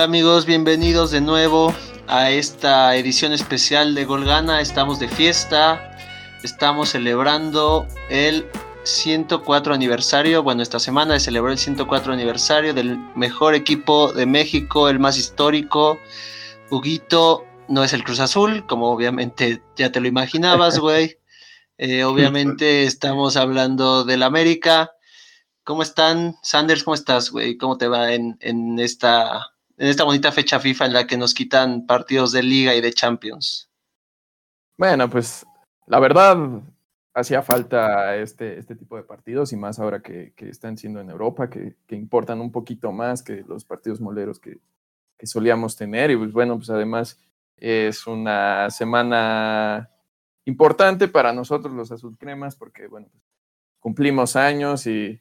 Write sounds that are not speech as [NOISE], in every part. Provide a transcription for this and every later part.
Hola amigos, bienvenidos de nuevo a esta edición especial de Golgana. Estamos de fiesta, estamos celebrando el 104 aniversario. Bueno, esta semana se celebró el 104 aniversario del mejor equipo de México, el más histórico. Huguito no es el Cruz Azul, como obviamente ya te lo imaginabas, [LAUGHS] güey. Eh, obviamente estamos hablando del América. ¿Cómo están? Sanders, ¿cómo estás, güey? ¿Cómo te va en, en, esta, en esta bonita fecha FIFA en la que nos quitan partidos de liga y de Champions? Bueno, pues la verdad hacía falta este, este tipo de partidos y más ahora que, que están siendo en Europa, que, que, importan un poquito más que los partidos moleros que, que solíamos tener. Y pues bueno, pues además es una semana importante para nosotros los azulcremas porque bueno, pues, cumplimos años y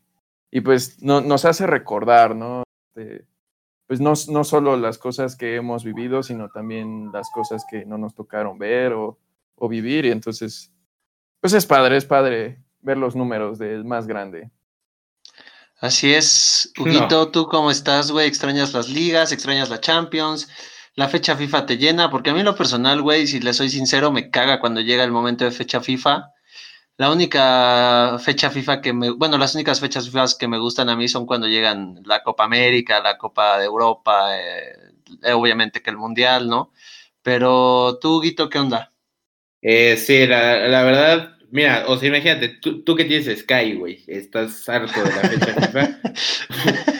y pues no, nos hace recordar, ¿no? Este, pues no, no solo las cosas que hemos vivido, sino también las cosas que no nos tocaron ver o, o vivir. Y entonces, pues es padre, es padre ver los números del más grande. Así es, Huguito, ¿tú cómo estás, güey? ¿Extrañas las ligas? ¿Extrañas la Champions? ¿La fecha FIFA te llena? Porque a mí en lo personal, güey, si le soy sincero, me caga cuando llega el momento de fecha FIFA. La única fecha FIFA que me, bueno, las únicas fechas FIFA que me gustan a mí son cuando llegan la Copa América, la Copa de Europa, eh, obviamente que el Mundial, ¿no? Pero tú, Guito, ¿qué onda? Eh, sí, la, la, verdad, mira, o sea, imagínate, tú, tú que tienes Sky, güey, estás harto de la fecha FIFA.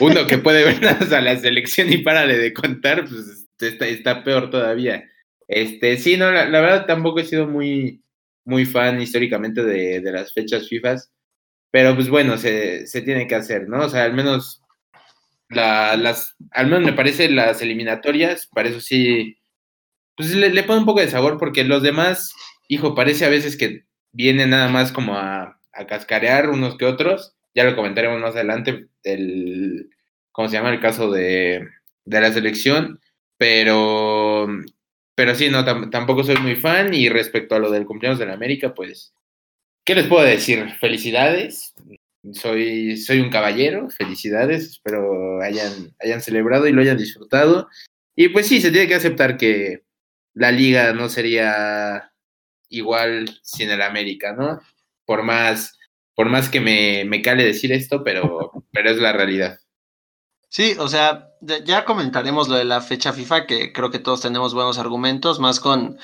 [LAUGHS] Uno que puede ver a la selección y párale de contar, pues está, está peor todavía. Este, sí, no, la, la verdad tampoco he sido muy muy fan históricamente de, de las fechas FIFA, pero pues bueno, se, se, tiene que hacer, ¿no? O sea, al menos la, las, al menos me parece las eliminatorias, para eso sí, pues le, le, pone un poco de sabor porque los demás, hijo, parece a veces que vienen nada más como a, a cascarear unos que otros, ya lo comentaremos más adelante, el, ¿cómo se llama? El caso de, de la selección, pero pero sí, no, tampoco soy muy fan. Y respecto a lo del cumpleaños de la América, pues, ¿qué les puedo decir? Felicidades. Soy, soy un caballero, felicidades. Espero hayan, hayan celebrado y lo hayan disfrutado. Y pues sí, se tiene que aceptar que la liga no sería igual sin el América, ¿no? Por más, por más que me, me cale decir esto, pero, pero es la realidad. Sí, o sea, ya comentaremos lo de la fecha FIFA, que creo que todos tenemos buenos argumentos, más con,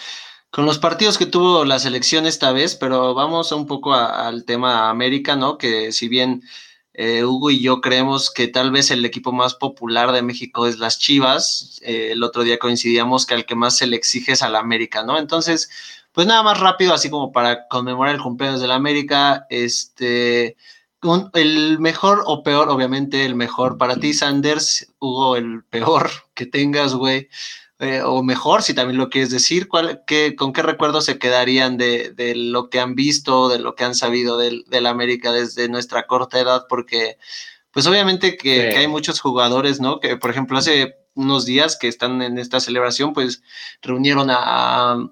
con los partidos que tuvo la selección esta vez, pero vamos un poco al tema América, ¿no? Que si bien eh, Hugo y yo creemos que tal vez el equipo más popular de México es las Chivas, eh, el otro día coincidíamos que al que más se le exige es al América, ¿no? Entonces, pues nada más rápido, así como para conmemorar el cumpleaños del América, este un, el mejor o peor, obviamente el mejor para ti, Sanders, Hugo, el peor [LAUGHS] que tengas, güey. Eh, o mejor, si también lo quieres decir, ¿cuál, qué, ¿con qué recuerdos se quedarían de, de, lo que han visto, de lo que han sabido del, del América desde nuestra corta edad? Porque, pues obviamente que, sí. que, hay muchos jugadores, ¿no? Que, por ejemplo, hace unos días que están en esta celebración, pues reunieron a,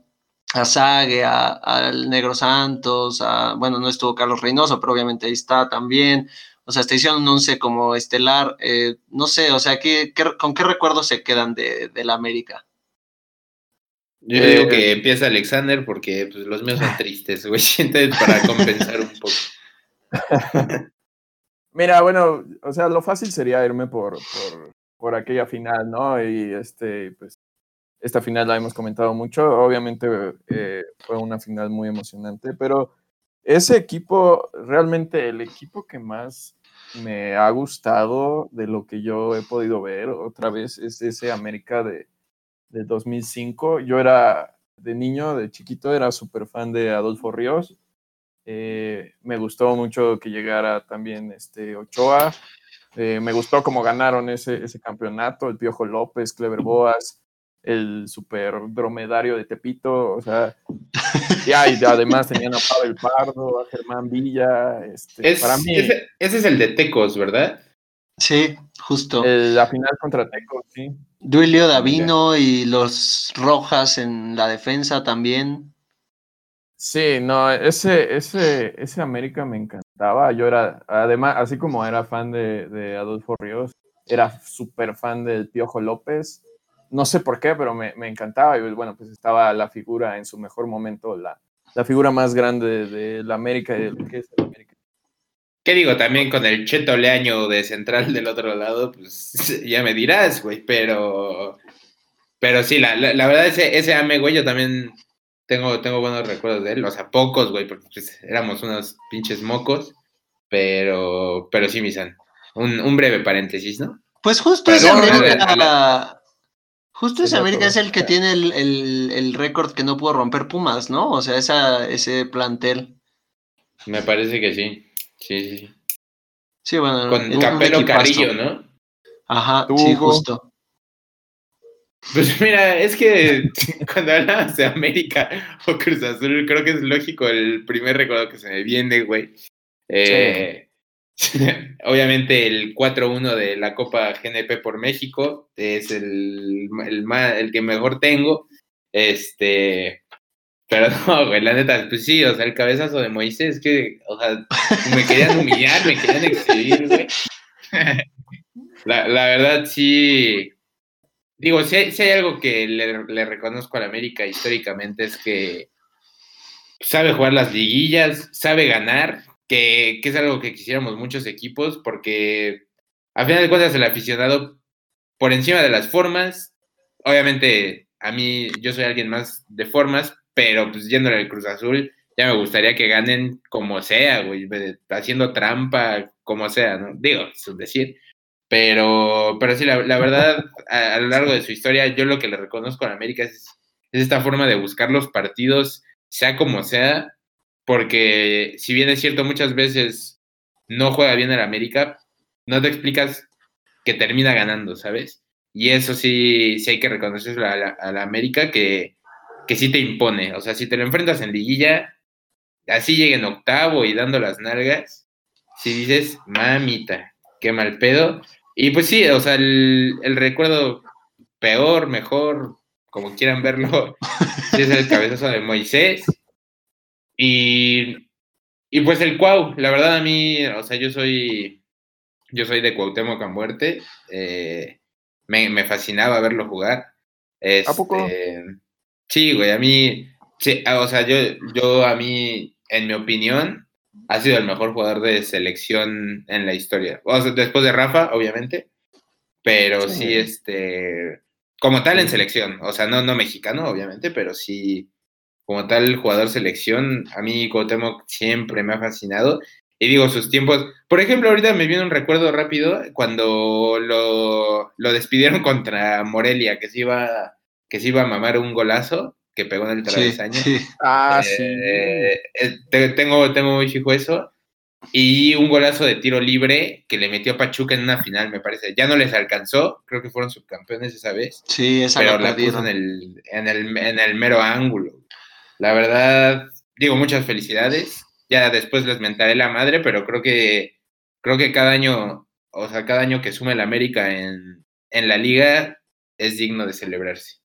a a Sague, al Negro Santos, a, bueno, no estuvo Carlos Reynoso, pero obviamente ahí está también. O sea, hasta hicieron un once como estelar. Eh, no sé, o sea, ¿qué, qué, con qué recuerdos se quedan de, de la América? Yo eh, digo que empieza Alexander porque pues, los míos son [LAUGHS] tristes, güey. [LAUGHS] Entonces, para compensar un poco. [LAUGHS] Mira, bueno, o sea, lo fácil sería irme por, por, por aquella final, ¿no? Y este, pues, esta final la hemos comentado mucho, obviamente eh, fue una final muy emocionante, pero ese equipo, realmente el equipo que más me ha gustado de lo que yo he podido ver otra vez es ese América de, de 2005. Yo era de niño, de chiquito, era súper fan de Adolfo Ríos. Eh, me gustó mucho que llegara también este Ochoa. Eh, me gustó cómo ganaron ese, ese campeonato, el Piojo López, Clever Boas el super dromedario de Tepito, o sea, y, y además tenían a Pavel Pardo, a Germán Villa, este, es, para mí... Ese, ese, es el de Tecos, ¿verdad? Sí, justo. El, la final contra Tecos, sí. Duilio Davino y los Rojas en la defensa también. Sí, no, ese, ese, ese América me encantaba. Yo era, además, así como era fan de, de Adolfo Ríos, era súper fan del Piojo López no sé por qué, pero me, me, encantaba. Y bueno, pues estaba la figura en su mejor momento, la, la figura más grande de, la América y de lo que es la América. ¿Qué digo? También con el Cheto Leaño de central del otro lado, pues [LAUGHS] ya me dirás, güey, pero. Pero sí, la, la, verdad, ese, ese AME, güey, yo también tengo, tengo buenos recuerdos de él. O sea, pocos, güey, porque pues, éramos unos pinches mocos. Pero, pero sí, Misan. Un, un breve paréntesis, ¿no? Pues justo ese América. Justo ese América es el que tiene el, el, el récord que no pudo romper Pumas, ¿no? O sea, esa, ese plantel. Me parece que sí. Sí, sí, sí. Sí, bueno. Con Capelo Carrillo, ¿no? Ajá, sí, justo. Pues mira, es que [LAUGHS] cuando hablas de América o Cruz Azul, creo que es lógico el primer recuerdo que se me viene, güey. Eh, [LAUGHS] obviamente el 4-1 de la Copa GNP por México es el, el, el, que mejor tengo. Este, pero no, güey, la neta, pues sí, o sea, el cabezazo de Moisés, que, o sea, me querían humillar, me querían exhibir, güey. [LAUGHS] La, la verdad, sí. Digo, si hay, si hay algo que le, le reconozco a la América históricamente es que sabe jugar las liguillas, sabe ganar, que, que, es algo que quisiéramos muchos equipos, porque a final de cuentas el aficionado, por encima de las formas, obviamente a mí yo soy alguien más de formas, pero pues yéndole al Cruz Azul, ya me gustaría que ganen como sea, güey, haciendo trampa, como sea, ¿no? Digo, es decir. Pero, pero sí, la, la verdad, [LAUGHS] a, a, lo largo de su historia, yo lo que le reconozco a América es, es esta forma de buscar los partidos, sea como sea, porque si bien es cierto, muchas veces no juega bien el América, no te explicas que termina ganando, ¿sabes? Y eso sí, sí hay que la, a la América que, que sí te impone. O sea, si te lo enfrentas en liguilla, así llega en octavo y dando las nalgas, si dices, mamita, qué mal pedo. Y pues sí, o sea, el, el recuerdo peor, mejor, como quieran verlo, [LAUGHS] es el cabezazo de Moisés. Y, y pues el Cuau, la verdad a mí, o sea, yo soy, yo soy de Cuauhtémoc a muerte. Eh, me, me, fascinaba verlo jugar. Este, ¿A poco? Sí, güey, a mí, sí, o sea, yo, yo a mí, en mi opinión, ha sido el mejor jugador de selección en la historia. O sea, después de Rafa, obviamente, pero sí, sí este, como tal en selección, o sea, no, no mexicano, obviamente, pero sí, como tal jugador selección, a mí Cuauhtémoc siempre me ha fascinado. Y digo, sus tiempos, por ejemplo, ahorita me viene un recuerdo rápido cuando lo, lo despidieron [LAUGHS] contra Morelia, que se iba que se iba a mamar un golazo que pegó en el travesaño. Sí, sí. Ah, eh, sí. Eh, tengo, tengo muy fijo eso. Y un golazo de tiro libre que le metió a Pachuca en una final, me parece. Ya no les alcanzó, creo que fueron subcampeones esa vez. Sí, esa Pero la, la puso en el, en, el, en el mero ángulo. La verdad, digo, muchas felicidades. Ya después les mentaré la madre, pero creo que creo que cada año, o sea, cada año que sume la América en, en la liga es digno de celebrarse.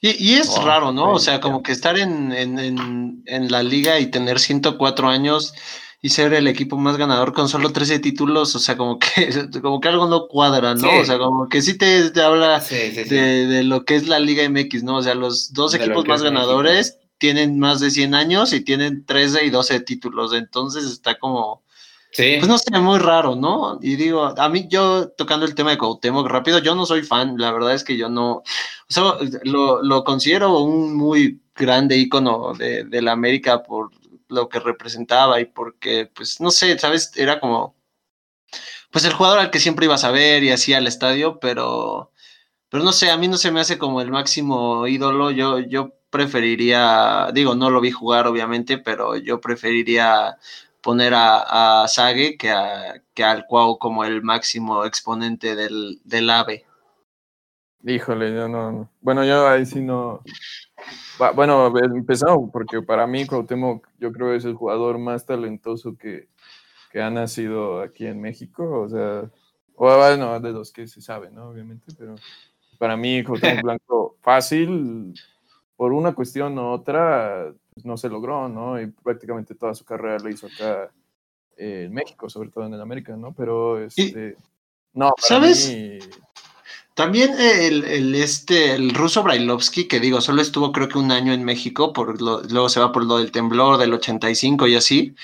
Y, y, es raro, ¿no? O sea, como que estar en, en, en, en, la liga y tener 104 años y ser el equipo más ganador con solo 13 títulos, o sea, como que, [LAUGHS] como que algo no cuadra, ¿no? Sí. O sea, como que sí te, te habla sí, sí, de, de, lo que es la Liga MX, ¿no? O sea, los dos de equipos más ganadores México. Tienen más de 100 años y tienen 13 y 12 títulos, entonces está como Sí. Pues no sé, muy raro, ¿no? Y digo, a mí yo tocando el tema de Cuauhtémoc rápido, yo no soy fan, la verdad es que yo no, o sea, lo, lo considero un muy grande ícono de, de, la América por lo que representaba y porque, pues, no sé, ¿sabes? Era como, pues el jugador al que siempre ibas a ver y hacía el estadio, pero, pero no sé, a mí no se me hace como el máximo ídolo, yo, yo preferiría, digo, no lo vi jugar obviamente, pero yo preferiría poner a, a Sage que, a, que al Cuau como el máximo exponente del, del AVE. Híjole, yo no. Bueno, yo ahí sí no. Bueno, empezamos porque para mí Cuauhtémoc yo creo que es el jugador más talentoso que, que ha nacido aquí en México. O sea, o bueno, de los que se sabe, ¿no? Obviamente, pero para mí Cuauhtémoc [LAUGHS] Blanco fácil, por una cuestión u otra, pues no se logró, ¿no? Y prácticamente toda su carrera la hizo acá eh, en México, sobre todo en el América, ¿no? Pero, este, no, ¿sabes? Mí... También el, el, este, el ruso Brailovsky, que digo, solo estuvo creo que un año en México, por luego se va por lo del temblor del 85 y así.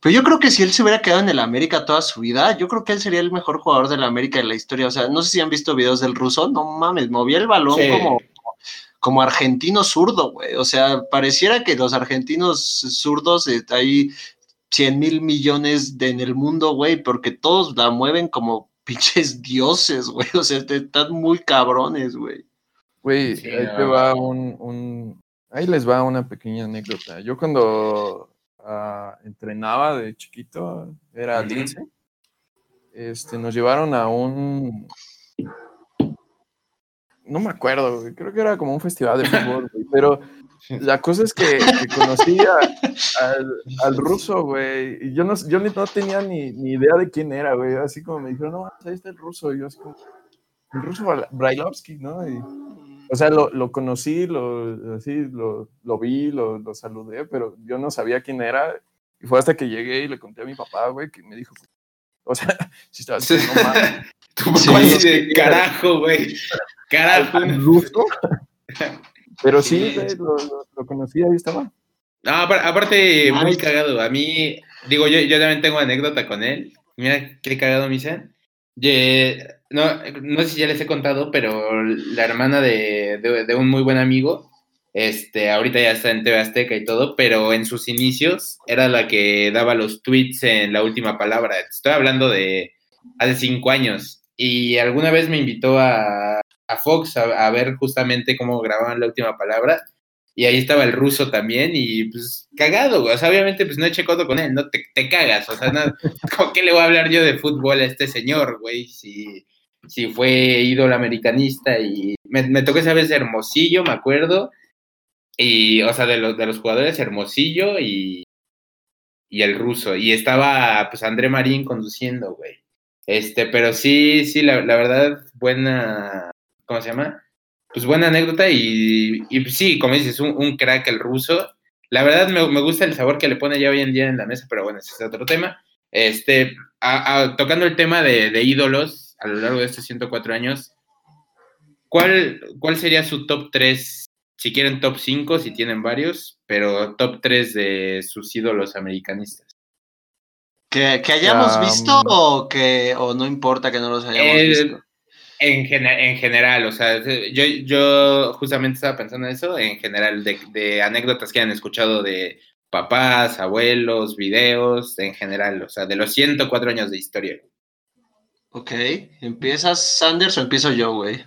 Pero yo creo que si él se hubiera quedado en el América toda su vida, yo creo que él sería el mejor jugador del América en la historia. O sea, no sé si han visto videos del ruso, no mames, movía el balón como, como argentino zurdo, güey. O sea, pareciera que los argentinos zurdos eh, hay 100 mil millones de, en el mundo, güey, porque todos la mueven como [LAUGHS] pinches dioses, güey. O sea, están muy cabrones, güey. Güey, ahí te va un, un, Ahí les va una pequeña anécdota. Yo cuando uh, entrenaba de chiquito, era lince, este, nos llevaron a un... No me acuerdo, creo que era como un festival de [LAUGHS] fútbol, pero la cosa es que, que conocí al, al, ruso, güey, y yo no, yo no tenía ni, ni, idea de quién era, güey, así como me dijeron, no, ahí está el ruso, y yo así como, el ruso Brailovsky, ¿no? Y, o sea, lo, lo conocí, lo, así, lo, lo vi, lo, lo, saludé, pero yo no sabía quién era, y fue hasta que llegué y le conté a mi papá, güey, que me dijo, o sea, [LAUGHS] si estaba así, no mames. Tu papá dice, carajo, güey, carajo. [LAUGHS] ruso? Pero sí, lo, lo, conocí, ahí estaba. No, aparte, muy cagado. A mí, digo, yo, yo también tengo anécdota con él. Mira qué cagado, Misa. No, no sé si ya les he contado, pero la hermana de, de, un muy buen amigo, este, ahorita ya está en TV Azteca y todo, pero en sus inicios era la que daba los tweets en la última palabra. Estoy hablando de hace cinco años. Y alguna vez me invitó a, a Fox a, ver justamente cómo grababan la última palabra. Y ahí estaba el ruso también, y pues cagado, O sea, obviamente, pues no eché codo con él, no te, te cagas. O sea, no, [LAUGHS] ¿con qué le voy a hablar yo de fútbol a este señor, güey? Si, si fue ídolo americanista y me, me tocó esa vez Hermosillo, me acuerdo. Y, o sea, de los, de los jugadores, Hermosillo y, y el ruso. Y estaba, pues, André Marín conduciendo, güey. Este, pero sí, sí, la, la verdad, buena, ¿cómo se llama? Pues buena anécdota y, y sí, como dices, un, un, crack el ruso. La verdad me, me, gusta el sabor que le pone ya hoy en día en la mesa, pero bueno, ese es otro tema. Este, a, a, tocando el tema de, de, ídolos a lo largo de estos 104 años, ¿cuál, ¿cuál sería su top 3? Si quieren top 5, si tienen varios, pero top 3 de sus ídolos americanistas. ¿Que, que hayamos um, visto o que o no importa que no los hayamos eh, visto? En, en, general, o sea, yo, yo justamente estaba pensando en eso, en general, de, de, anécdotas que han escuchado de papás, abuelos, videos, en general, o sea, de los 104 años de historia. Ok, ¿empiezas Sanders o empiezo yo, güey?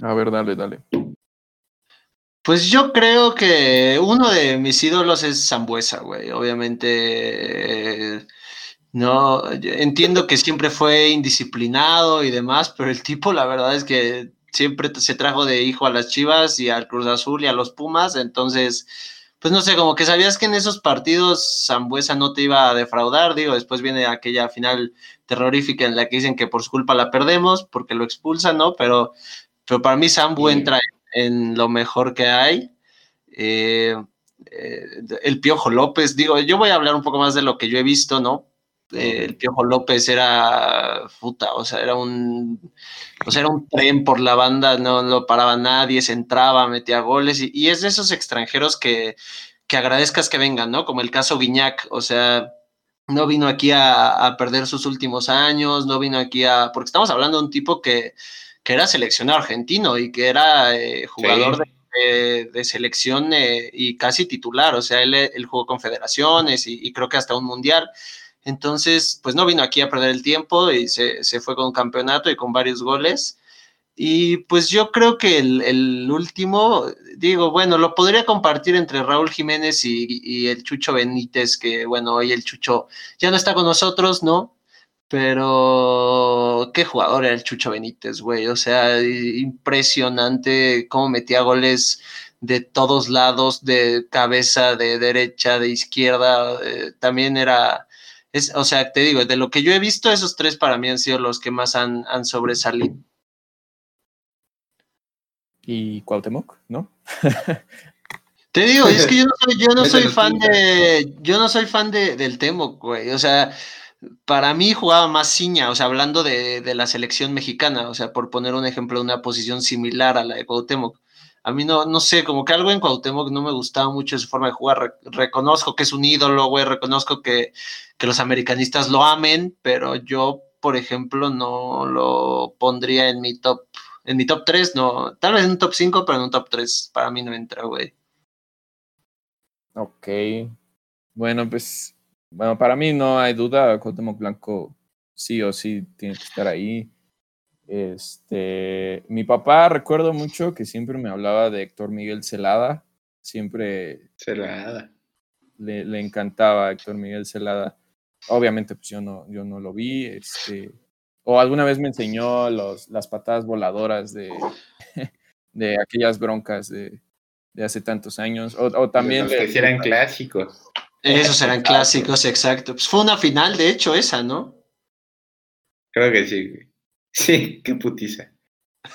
A ver, dale, dale. Pues yo creo que uno de mis ídolos es Zambuesa, güey. Obviamente, eh, no, entiendo que siempre fue indisciplinado y demás, pero el tipo, la verdad es que siempre se trajo de hijo a las Chivas y al Cruz Azul y a los Pumas, entonces, pues no sé, como que sabías que en esos partidos Zambuesa no te iba a defraudar, digo, después viene aquella final terrorífica en la que dicen que por su culpa la perdemos porque lo expulsan, ¿no? Pero, pero para mí Zambu entra en lo mejor que hay. Eh, eh, el Piojo López, digo, yo voy a hablar un poco más de lo que yo he visto, ¿no? Eh, el Piojo López era puta, o sea, era un, o sea, era un tren por la banda, no lo paraba nadie, se entraba, metía goles, y, y es de esos extranjeros que, que, agradezcas que vengan, ¿no? Como el caso Viñac, o sea, no vino aquí a, a, perder sus últimos años, no vino aquí a, porque estamos hablando de un tipo que, que era seleccionado argentino y que era eh, jugador sí. de, de, selección eh, y casi titular, o sea, él, él jugó con federaciones y, y, creo que hasta un mundial. Entonces, pues no vino aquí a perder el tiempo y se, se fue con campeonato y con varios goles. Y pues yo creo que el, el, último, digo, bueno, lo podría compartir entre Raúl Jiménez y, y, el Chucho Benítez, que bueno, hoy el Chucho ya no está con nosotros, ¿no? Pero qué jugador era el Chucho Benítez, güey. O sea, impresionante cómo metía goles de todos lados, de cabeza, de derecha, de izquierda. Eh, también era, es, o sea, te digo, de lo que yo he visto, esos tres para mí han sido los que más han, han sobresalido. ¿Y Cuauhtémoc, no? Te digo, es que yo no soy, yo no soy fan de, yo no soy fan de, del Temoc, güey. O sea, para mí jugaba más Ciña, o sea, hablando de, de, la selección mexicana, o sea, por poner un ejemplo, una posición similar a la de Cuauhtémoc. A mí no, no sé, como que algo en Cuauhtémoc no me gustaba mucho su forma de jugar. reconozco que es un ídolo, güey, reconozco que, que los americanistas lo amen, pero yo, por ejemplo, no lo pondría en mi top, en mi top 3, no, tal vez en un top 5, pero en un top 3 para mí no entra, güey. Ok. Bueno, pues bueno, para mí no hay duda, Cuauhtémoc Blanco sí o sí tiene que estar ahí. Este, mi papá recuerdo mucho que siempre me hablaba de Héctor Miguel Celada, siempre Celada. Le, le encantaba Héctor Miguel Celada. Obviamente, pues yo no, yo no lo vi, este, o alguna vez me enseñó los, las patadas voladoras de, [LAUGHS] de aquellas broncas de, de hace tantos años, o, también... Los que eran clásicos. Esos eran clásicos, exacto. Pues fue una final, de hecho, esa, ¿no? Creo que sí. Sí, qué putiza. [LAUGHS]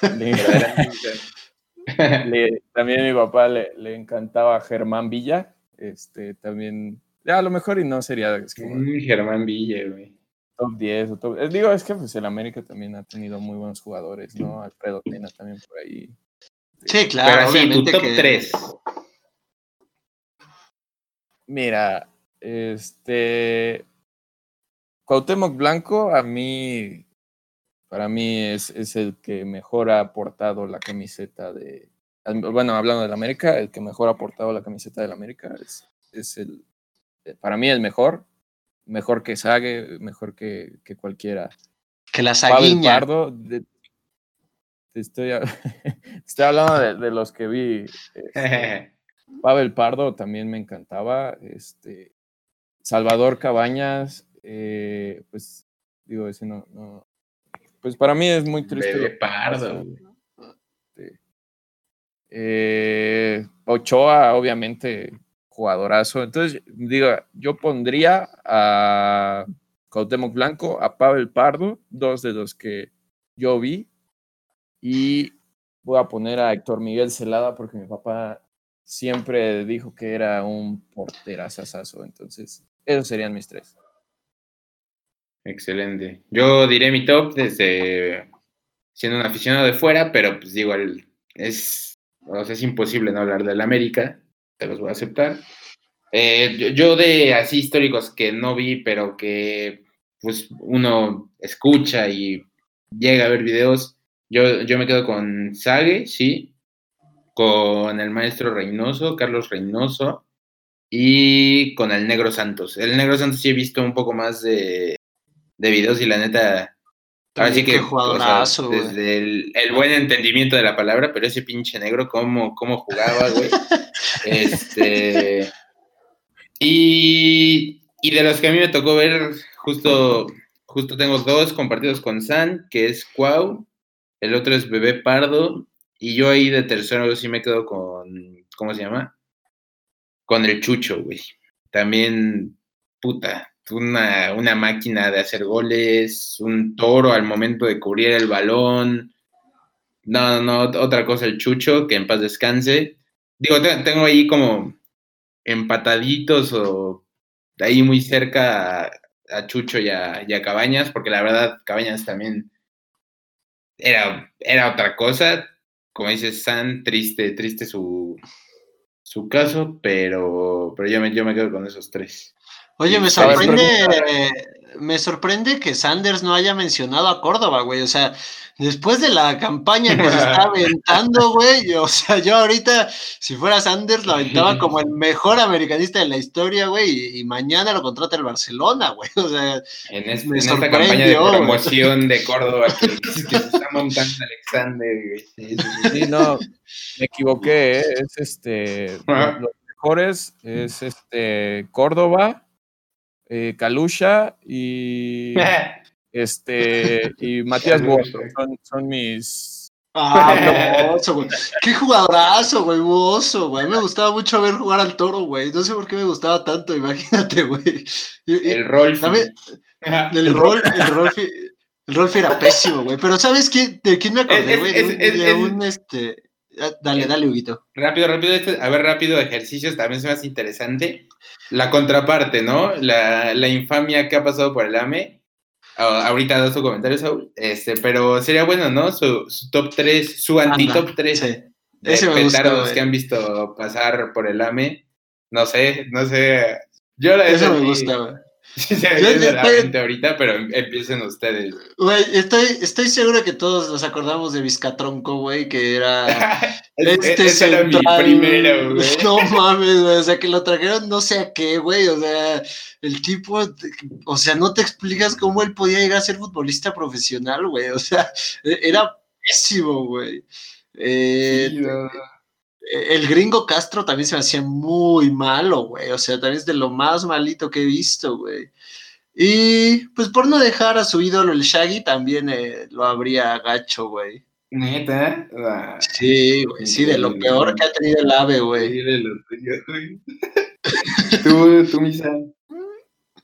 también mi papá le, le, encantaba Germán Villa. Este, también, a lo mejor y no sería. Germán Villa, güey. Top 10 o top, Digo, es que pues el América también ha tenido muy buenos jugadores, ¿no? Alfredo Tena también por ahí. Sí, claro. Pero sí, tu top 3. Mira, este. Cuauhtémoc Blanco, a mí. Para mí es, es el que mejor ha aportado la camiseta de. Bueno, hablando del América, el que mejor ha aportado la camiseta del América es, es el. Para mí, el mejor. Mejor que Sague, mejor que, que cualquiera. Que la Saguiña. Pardo, estoy, [LAUGHS] estoy hablando de, de, los que vi. Este, [LAUGHS] Pavel Pardo también me encantaba. Este, Salvador Cabañas, eh, pues digo, ese no, no, Pues para mí es muy triste. Bebe Pardo. Eh, Ochoa, obviamente, jugadorazo. Entonces, digo, yo pondría a Cuauhtémoc Blanco, a Pavel Pardo, dos de los que yo vi. Y voy a poner a Héctor Miguel Celada porque mi papá siempre dijo que era un porterazazazo. Entonces, esos serían mis tres. Excelente. Yo diré mi top desde siendo un aficionado de fuera, pero pues digo, es, o sea, es imposible no hablar del América, te los voy a aceptar. Eh, yo, de así históricos que no vi, pero que pues uno escucha y llega a ver videos, yo, yo me quedo con Sage, sí, con el maestro Reynoso, Carlos Reynoso, y con el Negro Santos. El Negro Santos sí he visto un poco más de, de videos y la neta. Ahora sí que desde el, el, buen entendimiento de la palabra, pero ese pinche negro, cómo, cómo jugaba, güey. [LAUGHS] este. Y, y de los que a mí me tocó ver, justo, justo tengo dos compartidos con San, que es Cuau, el otro es Bebé Pardo, y yo ahí de tercero sí me quedo con, ¿cómo se llama? con el Chucho, güey. También, puta, una, una máquina de hacer goles, un toro al momento de cubrir el balón. No, no, otra cosa el Chucho, que en paz descanse. Digo, tengo ahí como empataditos o ahí muy cerca a, Chucho y a, Cabañas, porque la verdad Cabañas también era, era otra cosa. Como dices, San, triste, triste su, su caso, pero, pero yo, me, yo me quedo con esos tres. Oye, me sorprende, me sorprende que Sanders no haya mencionado a Córdoba, güey. O sea, después de la campaña que se [LAUGHS] está aventando, güey, o sea, yo ahorita, si fuera Sanders, lo aventaba como el mejor americanista de la historia, güey, y, mañana lo contrata el Barcelona, güey. O sea, en, esta campaña de promoción de Córdoba [LAUGHS] que, se está montando Alexander, güey. Sí, no, me equivoqué, ¿eh? es este, los mejores es este, Córdoba, eh, Calusha y [LAUGHS] este y [LAUGHS] Matías Bozo son, mis Ah, güey. Qué jugadorazo, güey, Bozo, güey. Me gustaba mucho ver jugar al toro, güey. No sé por qué me gustaba tanto, imagínate, güey. El rol. El rol, el rol, el era pésimo, güey. Pero ¿sabes quién, de quién me acordé, güey? De, un, este, Dale, dale, Huguito. Rápido, rápido, este- a ver, rápido, ejercicios también se me hace interesante. La contraparte, ¿no? La, la infamia que ha pasado por el AME. Ah, ahorita das tu comentario, Saúl. Este, pero sería bueno, ¿no? Su, su top 3, su anti-top 3 Sí. de Ese me gusta, petardos que han visto pasar por el AME. No sé, no sé. Yo la Eso me gusta. [LAUGHS] Sí, se Yo- la estoy- ahorita, pero em- empiecen ustedes. Güey, estoy, estoy seguro que todos nos acordamos de Vizcatronco, güey, que era [LAUGHS] este Ese era mi primero, [LAUGHS] güey. No mames, güey, o sea, que lo trajeron no sé a qué, güey, o sea, el tipo, o sea, no te explicas cómo él podía llegar a ser futbolista profesional, güey, o sea, era pésimo, güey. Eh, Sí, no. El gringo Castro también se me hacía muy malo, güey. O sea, también es de lo más malito que he visto, güey. Y pues por no dejar a su ídolo el Shaggy, también eh, lo habría gacho, güey. Neta. Ah, Sí, güey, sí, de lo peor que ha tenido el ave, güey. dile lo tuyo, güey. [LAUGHS] Tú, tú, Misa.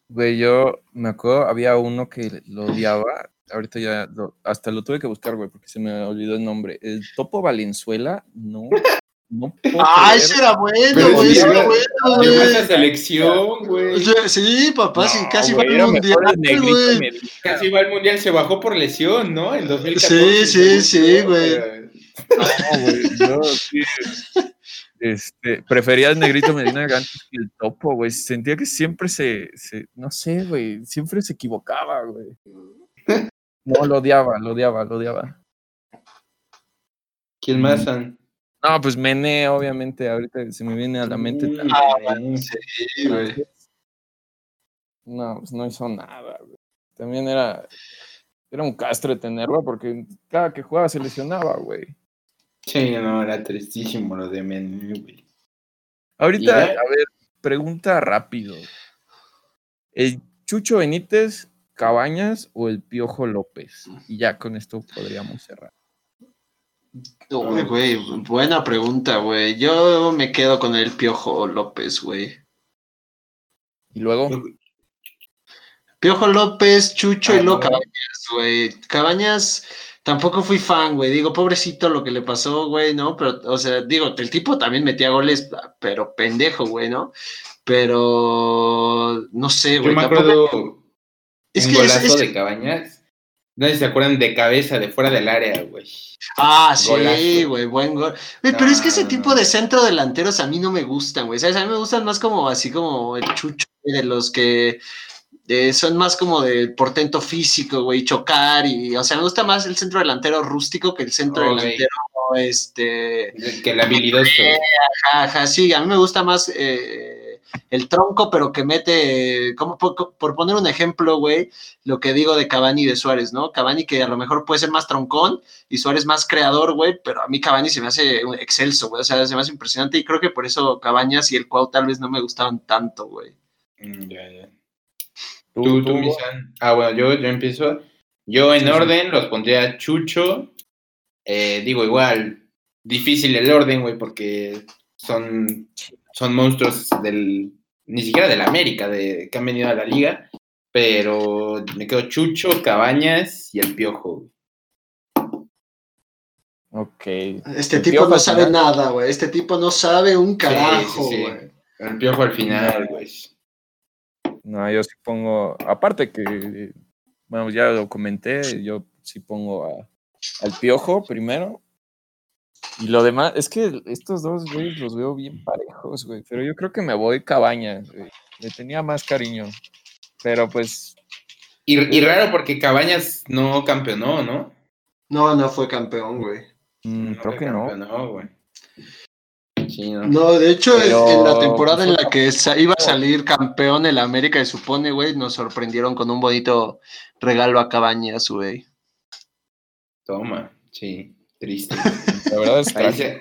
Güey, yo me acuerdo, había uno que lo odiaba. Ahorita ya, lo- hasta lo tuve que buscar, güey, porque se me olvidó el nombre. El Topo Valenzuela, no. No puedo Ah, ese era bueno, güey, ese era bueno, Llegó a esa güey. selección, güey. Sí, papá, sí, No, casi güey, va al mundial, el güey. Casi va al mundial, se bajó por lesión, ¿no? En 2014. Sí, sí, sí, güey. No, güey, yo sí, este, prefería al negrito Medina antes que el topo, güey. Sentía que siempre se, se- no sé, güey, siempre se equivocaba, güey. No, lo odiaba, lo odiaba, lo odiaba. ¿Quién más, San? No, pues Mene, obviamente, ahorita se me viene a la mente. También. Sí, güey. No, pues no hizo nada, güey. También era, era un castro de tenerlo porque cada que jugaba se lesionaba, güey. Sí, no, era tristísimo lo de Menú, güey. Ahorita, a ver, pregunta rápido. ¿El Chucho Benítez, Cabañas o el Piojo López? Y ya con esto podríamos cerrar. Uy, güey, buena pregunta, güey. Yo me quedo con el Piojo López, güey. Y luego, Piojo López, Chucho Ah, y luego no. Cabañas, güey. Cabañas, tampoco fui fan, güey. Digo, pobrecito lo que le pasó, güey, ¿no? Pero, o sea, digo, el tipo también metía goles, pero pendejo, güey, ¿no? Pero, no sé, Yo güey. me tampoco- acuerdo Es un que es- golazo es- de Cabañas. No sé si se acuerdan de cabeza, de fuera del área, güey. Ah, sí, güey, buen gol. Güey, pero es que ese No, tipo no. de centro delanteros a mí no me gustan, güey. ¿Sabes? A mí me gustan más como así como el chucho, de los que eh, son más como de portento físico, güey, chocar y, o sea, me gusta más el centro delantero rústico que el centro delantero, este, Que el habilidoso. ajá, ajá, sí, a mí me gusta más eh, el tronco, pero que mete, como por, por poner un ejemplo, güey, lo que digo de Cavani y de Suárez, ¿no? Cavani que a lo mejor puede ser más troncón y Suárez más creador, güey, pero a mí Cavani se me hace un excelso, güey, o sea, se me hace impresionante y creo que por eso Cabañas y el Cuau tal vez no me gustaban tanto, güey. Mm, ya, ya. tú, Tú, tú, Misan. Ah, bueno, yo, yo empiezo. Yo en Sí, sí. orden los pondría Chucho. Eh, digo, igual, difícil el orden, güey, porque son, son monstruos del. Ni siquiera de la América, de, que han venido a la liga. Pero me quedo Chucho, Cabañas y el Piojo. ok. Este El tipo no sabe final. nada, güey, este tipo no sabe un carajo, sí, sí. güey. El Piojo al final, güey. No, yo sí pongo, aparte que, bueno, ya lo comenté, yo sí pongo a- al Piojo primero. Y lo demás, es que estos dos güeyes los veo bien parejos, güey. Pero yo creo que me voy Cabañas, güey. Le tenía más cariño. Pero pues, Y, y raro porque Cabañas no campeonó, ¿no? No, no fue campeón, güey. mm, No creo que no. güey. Sí, no. No, de hecho, en- Pero, en la temporada en la que iba a salir campeón el América, se supone, güey, nos sorprendieron con un bonito regalo a Cabañas, güey. Toma, sí, triste. La verdad es [LAUGHS] que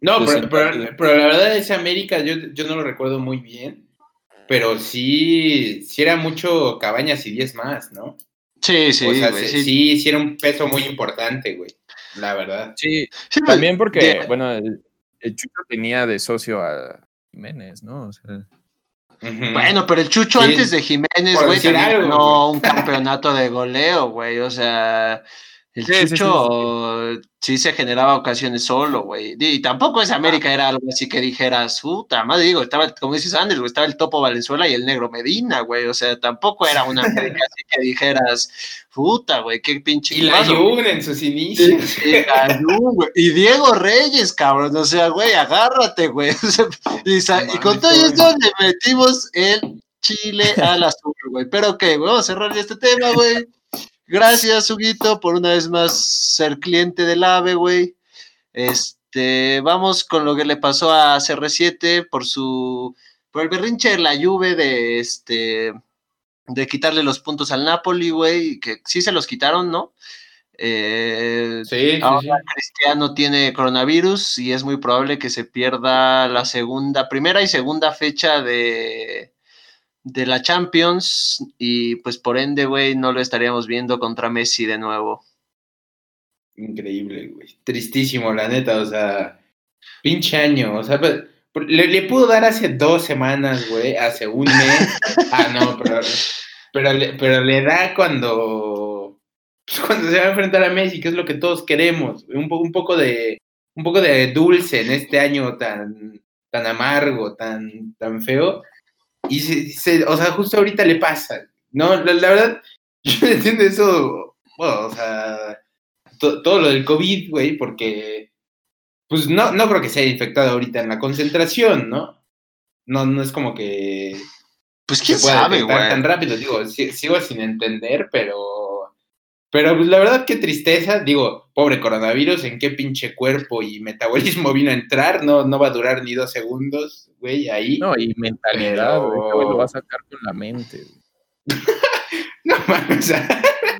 No, pero, pero- la verdad ese América yo, yo no lo recuerdo muy bien, pero sí, sí era mucho Cabañas y 10 más, ¿no? Sí, sí, o sea, güey, sí, sí. sí, sí era un peso muy importante, güey, la verdad. sí, Sí, también porque, de- bueno, el, el Chucho tenía de socio a Jiménez, ¿no? O sea. Bueno, pero el Chucho Sí, antes de Jiménez, por güey, ganó un campeonato de goleo, güey. O sea, El Chucho sí, se generaba ocasiones solo, güey. Y tampoco esa América era algo así que dijeras, puta madre, digo, estaba, como dices Andrés, estaba el Topo Valenzuela y el Negro Medina, güey. O sea, tampoco era una América así que dijeras, puta, güey, qué pinche. Y la Jun en sus inicios. y Diego Reyes, cabrón. O sea, güey, agárrate, güey. [LAUGHS] y, y, con todo esto le metimos el Chile al [LAUGHS] azul, güey. Pero ok, vamos a cerrar este tema, güey. Gracias, Huguito, por una vez más ser cliente del AVE, güey. Este, vamos con lo que le pasó a CR7 por su por el berrinche de la Juve de este de quitarle los puntos al Napoli, güey, que sí se los quitaron, ¿no? Eh, sí, ahora Cristiano tiene coronavirus y es muy probable que se pierda la segunda, primera y segunda fecha de, de la Champions y pues por ende, güey, no lo estaríamos viendo contra Messi de nuevo. Increíble, güey. Tristísimo, la neta, o sea, pinche año, o sea, pues, le, pudo dar hace dos semanas, güey, hace un mes. [LAUGHS] ah, no, pero, pero, le, pero le da cuando, pues, cuando se va a enfrentar a Messi, que es lo que todos queremos, un, un poco de un poco de dulce en este año tan, tan amargo, tan, tan feo y se, o sea, justo ahorita le pasa. No, la, verdad, [LAUGHS] yo entiendo eso, bueno, o sea, todo lo del COVID, güey, porque, pues no, no creo que se haya infectado ahorita en la concentración, ¿no? No, no es como que... Pues quién sabe, güey. Tan rápido, digo, sigo sin entender, pero pero pues la verdad, qué tristeza. Digo, pobre coronavirus, ¿en qué pinche cuerpo y metabolismo [LAUGHS] vino a entrar? No, no va a durar ni dos segundos, güey, ahí. No, y mentalidad, güey, lo va a sacar con la mente. [LAUGHS] no mames, [LAUGHS]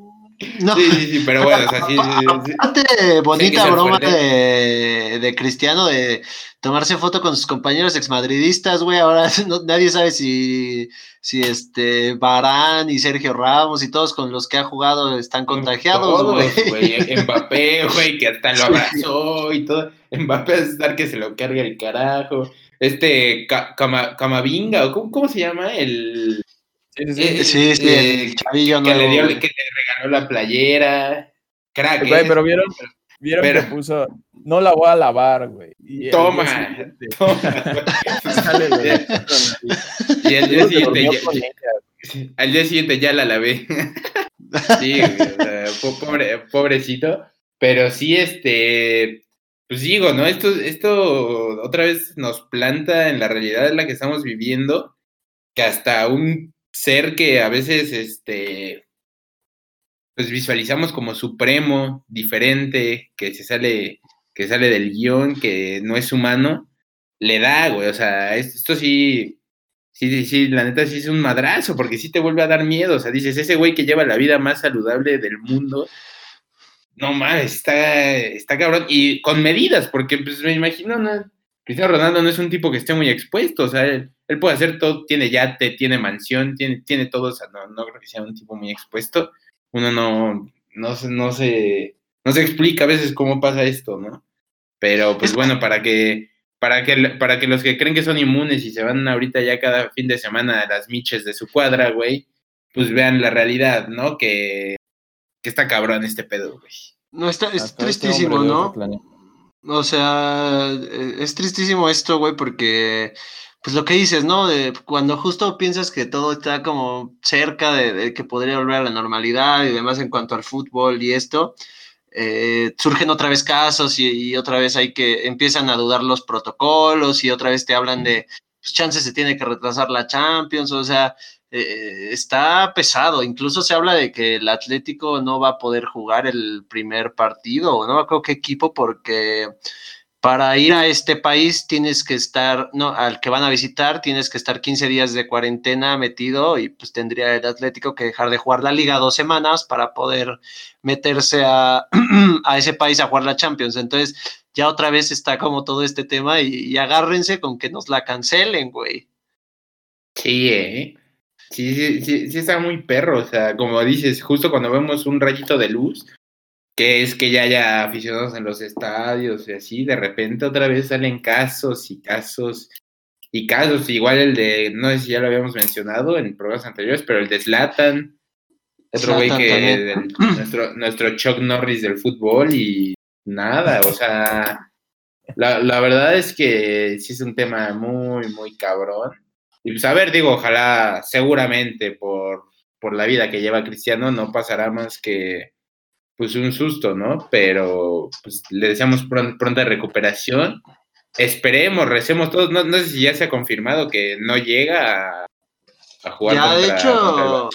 no. Sí, sí, sí, pero bueno, o sea, sí, sí, bonita broma de, de, Cristiano de tomarse foto con sus compañeros exmadridistas, güey. Ahora [LAUGHS] nadie sabe si, si este Barán y Sergio Ramos y todos con los que ha jugado están contagiados, güey. Mbappé, güey, que hasta lo abrazó y todo. Mbappé es estar que se lo cargue el carajo. Este Camavinga, ¿cómo, ¿cómo se llama? El Sí, sí, sí, eh, chavillo que, le dio, que le regaló la playera. Crack, güey, ¿eh? pero vieron, vieron pero, que puso, no la voy a lavar, güey. toma, toma. [LAUGHS] y al día siguiente ya, al día siguiente ya la lavé. [LAUGHS] sí, pobre, pobrecito. Pero sí, este, pues digo, ¿no? Esto, esto otra vez nos planta en la realidad en la que estamos viviendo, que hasta un ser que a veces, este, pues visualizamos como supremo, diferente, que se sale, que sale del guion, que no es humano, le da, güey, o sea, esto sí, sí, sí, la neta sí es un madrazo, porque sí te vuelve a dar miedo, o sea, dices, ese güey que lleva la vida más saludable del mundo, no mames, está, está cabrón, y con medidas, porque pues me imagino, no, Cristiano Ronaldo no es un tipo que esté muy expuesto, o sea, él, puede hacer todo, tiene yate, tiene mansión, tiene, tiene todo, o sea, no, no creo que sea un tipo muy expuesto. Uno no, no, no, se, no se explica a veces cómo pasa esto, ¿no? Pero pues bueno, para que, para que, para que los que creen que son inmunes y se van ahorita ya cada fin de semana a las miches de su cuadra, güey, pues vean la realidad, ¿no? Que, que está cabrón este pedo, güey. No, está, es este tristísimo, ¿no? O sea, e, es tristísimo esto, güey, porque, pues lo que dices, ¿no? De, cuando justo piensas que todo está como cerca de, que podría volver a la normalidad y demás en cuanto al fútbol y esto, eh, surgen otra vez casos y, otra vez hay que, empiezan a dudar los protocolos y otra vez te hablan de, pues chances se tiene que retrasar la Champions, o sea, eh, está pesado. Incluso se habla de que el Atlético no va a poder jugar el primer partido, no acuerdo qué equipo, porque para ir a este país tienes que estar, no, al que van a visitar, tienes que estar 15 días de cuarentena metido y pues tendría el Atlético que dejar de jugar la liga dos semanas para poder meterse a, [CLEARS THROAT] a ese país a jugar la Champions. Entonces ya otra vez está como todo este tema y, y agárrense con que nos la cancelen, güey. Sí, eh. Sí, sí, sí, sí está muy perro, o sea, como dices, justo cuando vemos un rayito de luz, que es que ya haya aficionados en los estadios y así, de repente otra vez salen casos y casos y casos, igual el de, no sé si ya lo habíamos mencionado en programas anteriores, pero el de Slatan, Otro güey que nuestro, nuestro Chuck Norris del fútbol y nada, o sea, la, la, verdad es que sí es un tema muy, muy cabrón. Y pues a ver, digo, ojalá, seguramente por, por la vida que lleva Cristiano no pasará más que pues un susto, ¿no? Pero pues le deseamos pronta recuperación. Esperemos, recemos todos. No, no, sé si ya se ha confirmado que no llega a, a jugar. Ya, de hecho,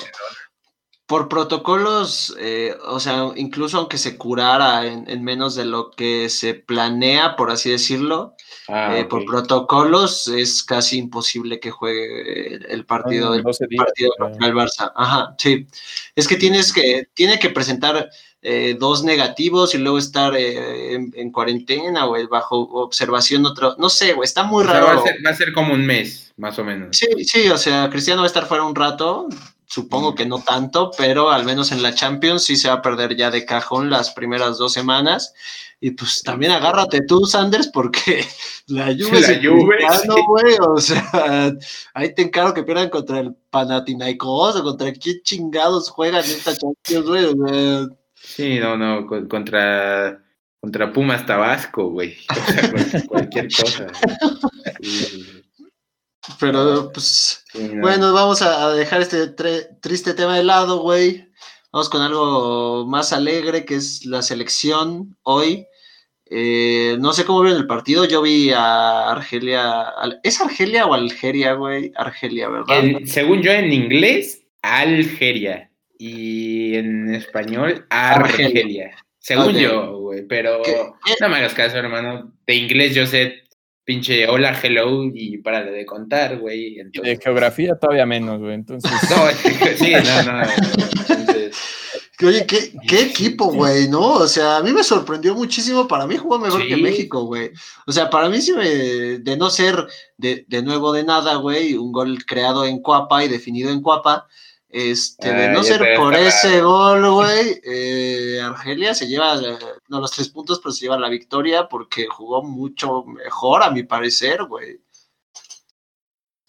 por protocolos, eh, o sea, incluso aunque se curara en, menos de lo que se planea, por así decirlo, ah, eh, por protocolos es casi imposible que juegue el partido, el partido contra el Barça. Ajá, sí. Es que tienes que, tiene que presentar eh, dos negativos y luego estar en, cuarentena o bajo observación otro, no sé, güey, está muy raro. Va a, ser, va a ser como un mes, más o menos. Sí, sí, o sea, Cristiano va a estar fuera un rato, Supongo que no tanto, pero al menos en la Champions sí se va a perder ya de cajón las primeras dos semanas. Y pues también agárrate tú, Sanders, porque [LAUGHS] la lluvia la Juve, güey. O sea, ahí te encargo que pierdan contra el Panathinaikos o contra quién chingados juegan esta Champions, güey. Sí, no, no, contra, contra Pumas Tabasco, güey. [LAUGHS] cualquier cosa. Pero, pues, bueno, vamos a dejar este triste tema de lado, güey. Vamos con algo más alegre, que es la selección hoy. Eh, no sé cómo vieron el partido. Yo vi a Argelia. ¿Es Argelia o Algeria, güey? Argelia, ¿verdad? según yo, en inglés, Algeria. Y en español, Argelia. Según yo, güey. Pero no me hagas caso, hermano. De inglés yo sé pinche hola, hello y para de contar, güey. De geografía todavía menos, güey. Entonces. [LAUGHS] No, sí, no, no. [LAUGHS] Oye, ¿qué, qué equipo, güey, ¿no? O sea, a mí me sorprendió muchísimo. Para mí jugó mejor que México, güey. O sea, para mí sí me, de no ser de, de nuevo de nada, güey, un gol creado en Cuapa y definido en Cuapa, este, de no ser por ese gol, güey, eh, Argelia se lleva, no los tres puntos, pero se lleva la victoria porque jugó mucho mejor, a mi parecer, güey.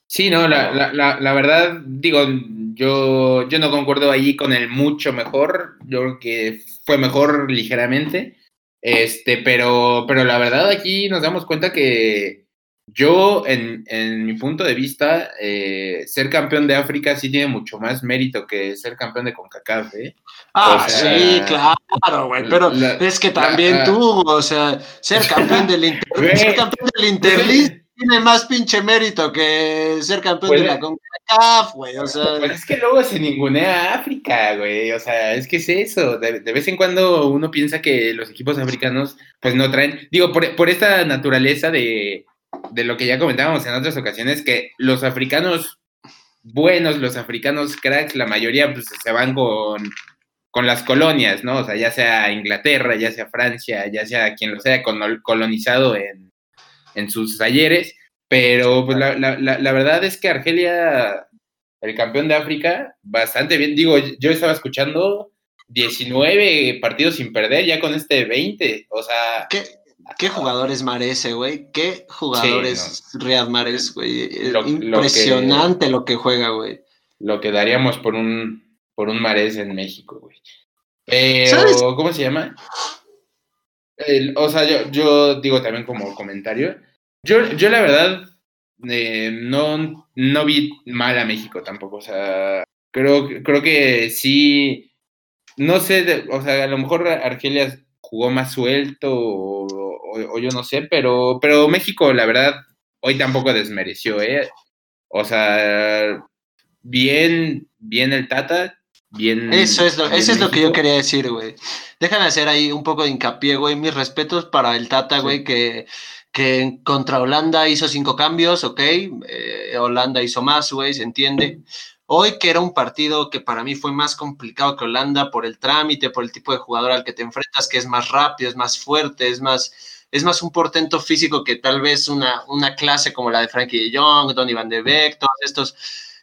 Sí, no, la, la, la, verdad, digo, yo, yo no concuerdo allí con el mucho mejor, yo creo que fue mejor ligeramente, este, pero, pero la verdad aquí nos damos cuenta que, yo, en, en, mi punto de vista, eh, ser campeón de África sí tiene mucho más mérito que ser campeón de CONCACAF, ¿eh? Ah, sí, claro, güey, pero es que también tú, o sea, ser campeón del, Inter, [LAUGHS] ser campeón del tiene más pinche mérito que ser campeón de la CONCACAF, güey, o sea. Pues es que luego se ningunea África, güey, o sea, es que es eso, de, vez en cuando uno piensa que los equipos africanos, pues no traen, digo, por, por esta naturaleza de de lo que ya comentábamos en otras ocasiones, que los africanos buenos, los africanos cracks, la mayoría pues, se van con, con las colonias, ¿no? O sea, ya sea Inglaterra, ya sea Francia, ya sea quien lo sea colonizado en, en sus talleres, pero pues, la, la, la, verdad es que Argelia, el campeón de África, bastante bien, digo, yo estaba escuchando 19 partidos sin perder, ya con este 20, o sea... ¿Qué jugadores Marese, güey? ¿Qué jugadores Riyad Mahrez, güey? Impresionante lo que, juega, güey. Lo que daríamos por un, por un Mahrez en México, güey. Pero, ¿cómo se llama? o sea, yo, yo, digo también como comentario. Yo, yo la verdad, eh, no, no vi mal a México tampoco. O sea, creo, creo que sí. No sé, o sea, a lo mejor Argelia jugó más suelto o o, yo no sé, pero, pero México, la verdad, hoy tampoco desmereció, ¿eh? O sea, bien, bien el Tata, bien. Eso es lo, eso es lo que yo quería decir, güey. Déjame hacer ahí un poco de hincapié, güey. Mis respetos para el Tata, güey, que, que contra Holanda hizo cinco cambios, ok. Eh, Holanda hizo más, güey, se entiende. Hoy, que era un partido que para mí fue más complicado que Holanda por el trámite, por el tipo de jugador al que te enfrentas, que es más rápido, es más fuerte, es más es más un portento físico que tal vez una, una clase como la de Frankie de Jong, Donny Van de Beek, todos estos.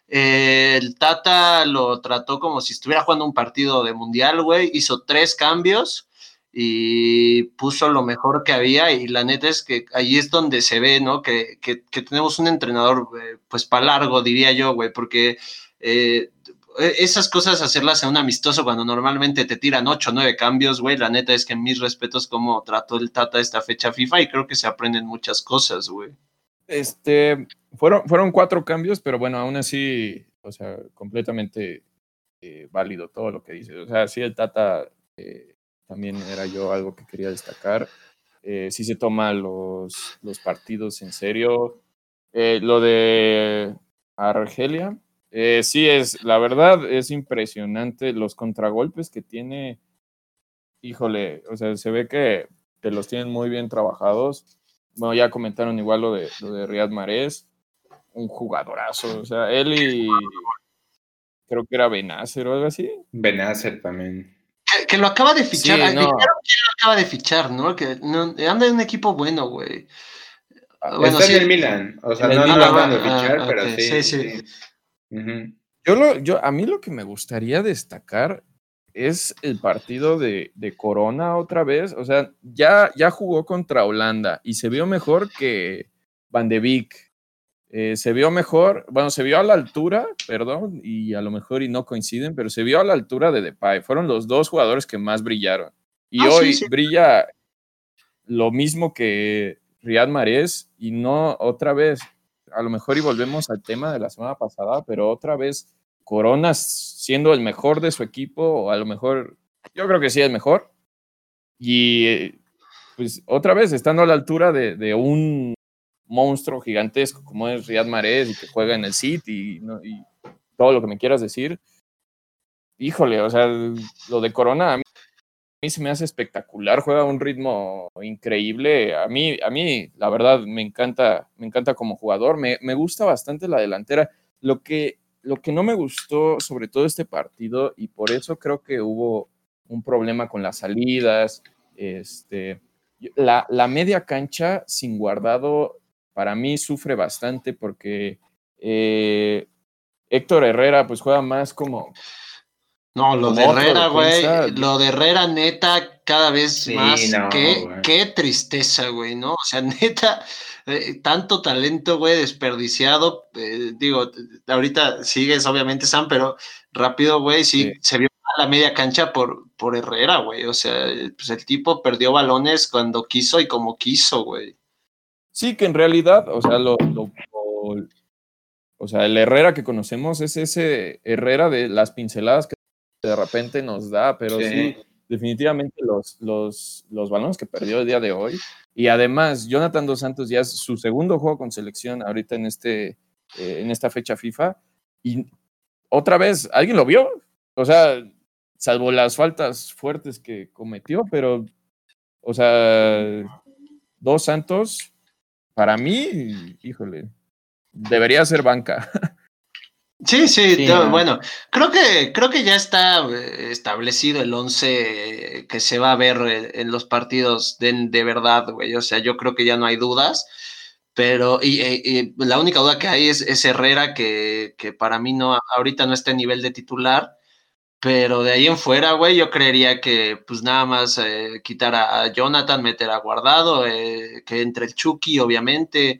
Eh, el Tata lo trató como si estuviera jugando un partido de mundial, güey. Hizo tres cambios y puso lo mejor que había. Y la neta es que ahí es donde se ve, ¿no? Que, que, tenemos un entrenador, eh, pues, para largo, diría yo, güey, porque. Eh, e, esas cosas hacerlas en un amistoso cuando normalmente te tiran 8 o 9 cambios, güey, la neta es que mis respetos como trató el Tata esta fecha FIFA y creo que se aprenden muchas cosas, güey. Este, fueron, fueron cuatro cambios, pero bueno, aún así, o sea, completamente eh, válido todo lo que dices. O sea, sí, el Tata eh, también era yo algo que quería destacar. Eh, sí se toma los, los partidos en serio. lo de Argelia, sí es, la verdad es impresionante los contragolpes que tiene. Híjole, o sea, se ve que, que los tienen muy bien trabajados. Bueno, ya comentaron igual lo de, lo de Riyad Mahrez, un jugadorazo. O sea, él y creo que era Benacer o algo así. Benacer también. Que, lo acaba de fichar. Sí, no. que lo acaba de fichar, ¿no? Que no, anda en un equipo bueno, güey. Ah, bueno, Está sí. en el Milan. O sea, no lo acaban de fichar, ah, pero okay. sí. Sí, sí. Uh -huh. Yo lo, yo, a mí lo que me gustaría destacar es el partido de, de, Corona otra vez. O sea, ya, ya jugó contra Holanda y se vio mejor que Van de Beek. Eh, se vio mejor, bueno, se vio a la altura, perdón, y a lo mejor y no coinciden, pero se vio a la altura de Depay. Fueron los dos jugadores que más brillaron. Y ah, hoy sí, sí. brilla lo mismo que Riyad Mahrez y no otra vez, a lo mejor y volvemos al tema de la semana pasada, pero otra vez Corona siendo el mejor de su equipo, o a lo mejor, yo creo que sí es mejor. Y pues otra vez, estando a la altura de, de un monstruo gigantesco como es Riyad Mahrez y que juega en el City y, y, todo lo que me quieras decir. Híjole, o sea, lo de Corona a mí, mí, se me hace espectacular, juega a un ritmo increíble. A mí, a mí la verdad, me encanta, me encanta como jugador. Me, me gusta bastante la delantera. Lo que, lo que no me gustó, sobre todo este partido, y por eso creo que hubo un problema con las salidas, este, la, la media cancha sin guardado para mí sufre bastante porque eh, Héctor Herrera pues juega más como... No, lo de Herrera, güey, lo de Herrera neta cada vez sí, más, no, qué, qué, tristeza, güey, ¿no? O sea, [LAUGHS] neta, eh, tanto talento, güey, desperdiciado, eh, digo, ahorita sigues obviamente Sam, pero rápido, güey, sí, sí, se vio a la media cancha por, por Herrera, güey, o sea, pues el tipo perdió balones cuando quiso y como quiso, güey. Sí, que en realidad, o sea, lo, lo, lo, o sea, el Herrera que conocemos es ese Herrera de las pinceladas que de repente nos da, pero sí, sí definitivamente los, los, los, balones que perdió el día de hoy. Y además, Jonathan Dos Santos ya es su segundo juego con selección ahorita en, este, eh, en esta fecha FIFA. Y otra vez, ¿alguien lo vio? O sea, salvo las faltas fuertes que cometió, pero, o sea, Dos Santos para mí, híjole, debería ser banca. [LAUGHS] Sí, sí, sí no, bueno, creo que, creo que ya está eh, establecido el 11 que se va a ver eh, en los partidos de, de verdad, güey. O sea, yo creo que ya no hay dudas, pero y, y la única duda que hay es, es Herrera, que, que, para mí no, ahorita no está en nivel de titular. Pero de ahí en fuera, güey, yo creería que pues nada más eh, quitar a, a, Jonathan, meter a Guardado, eh, que entre el Chucky, obviamente,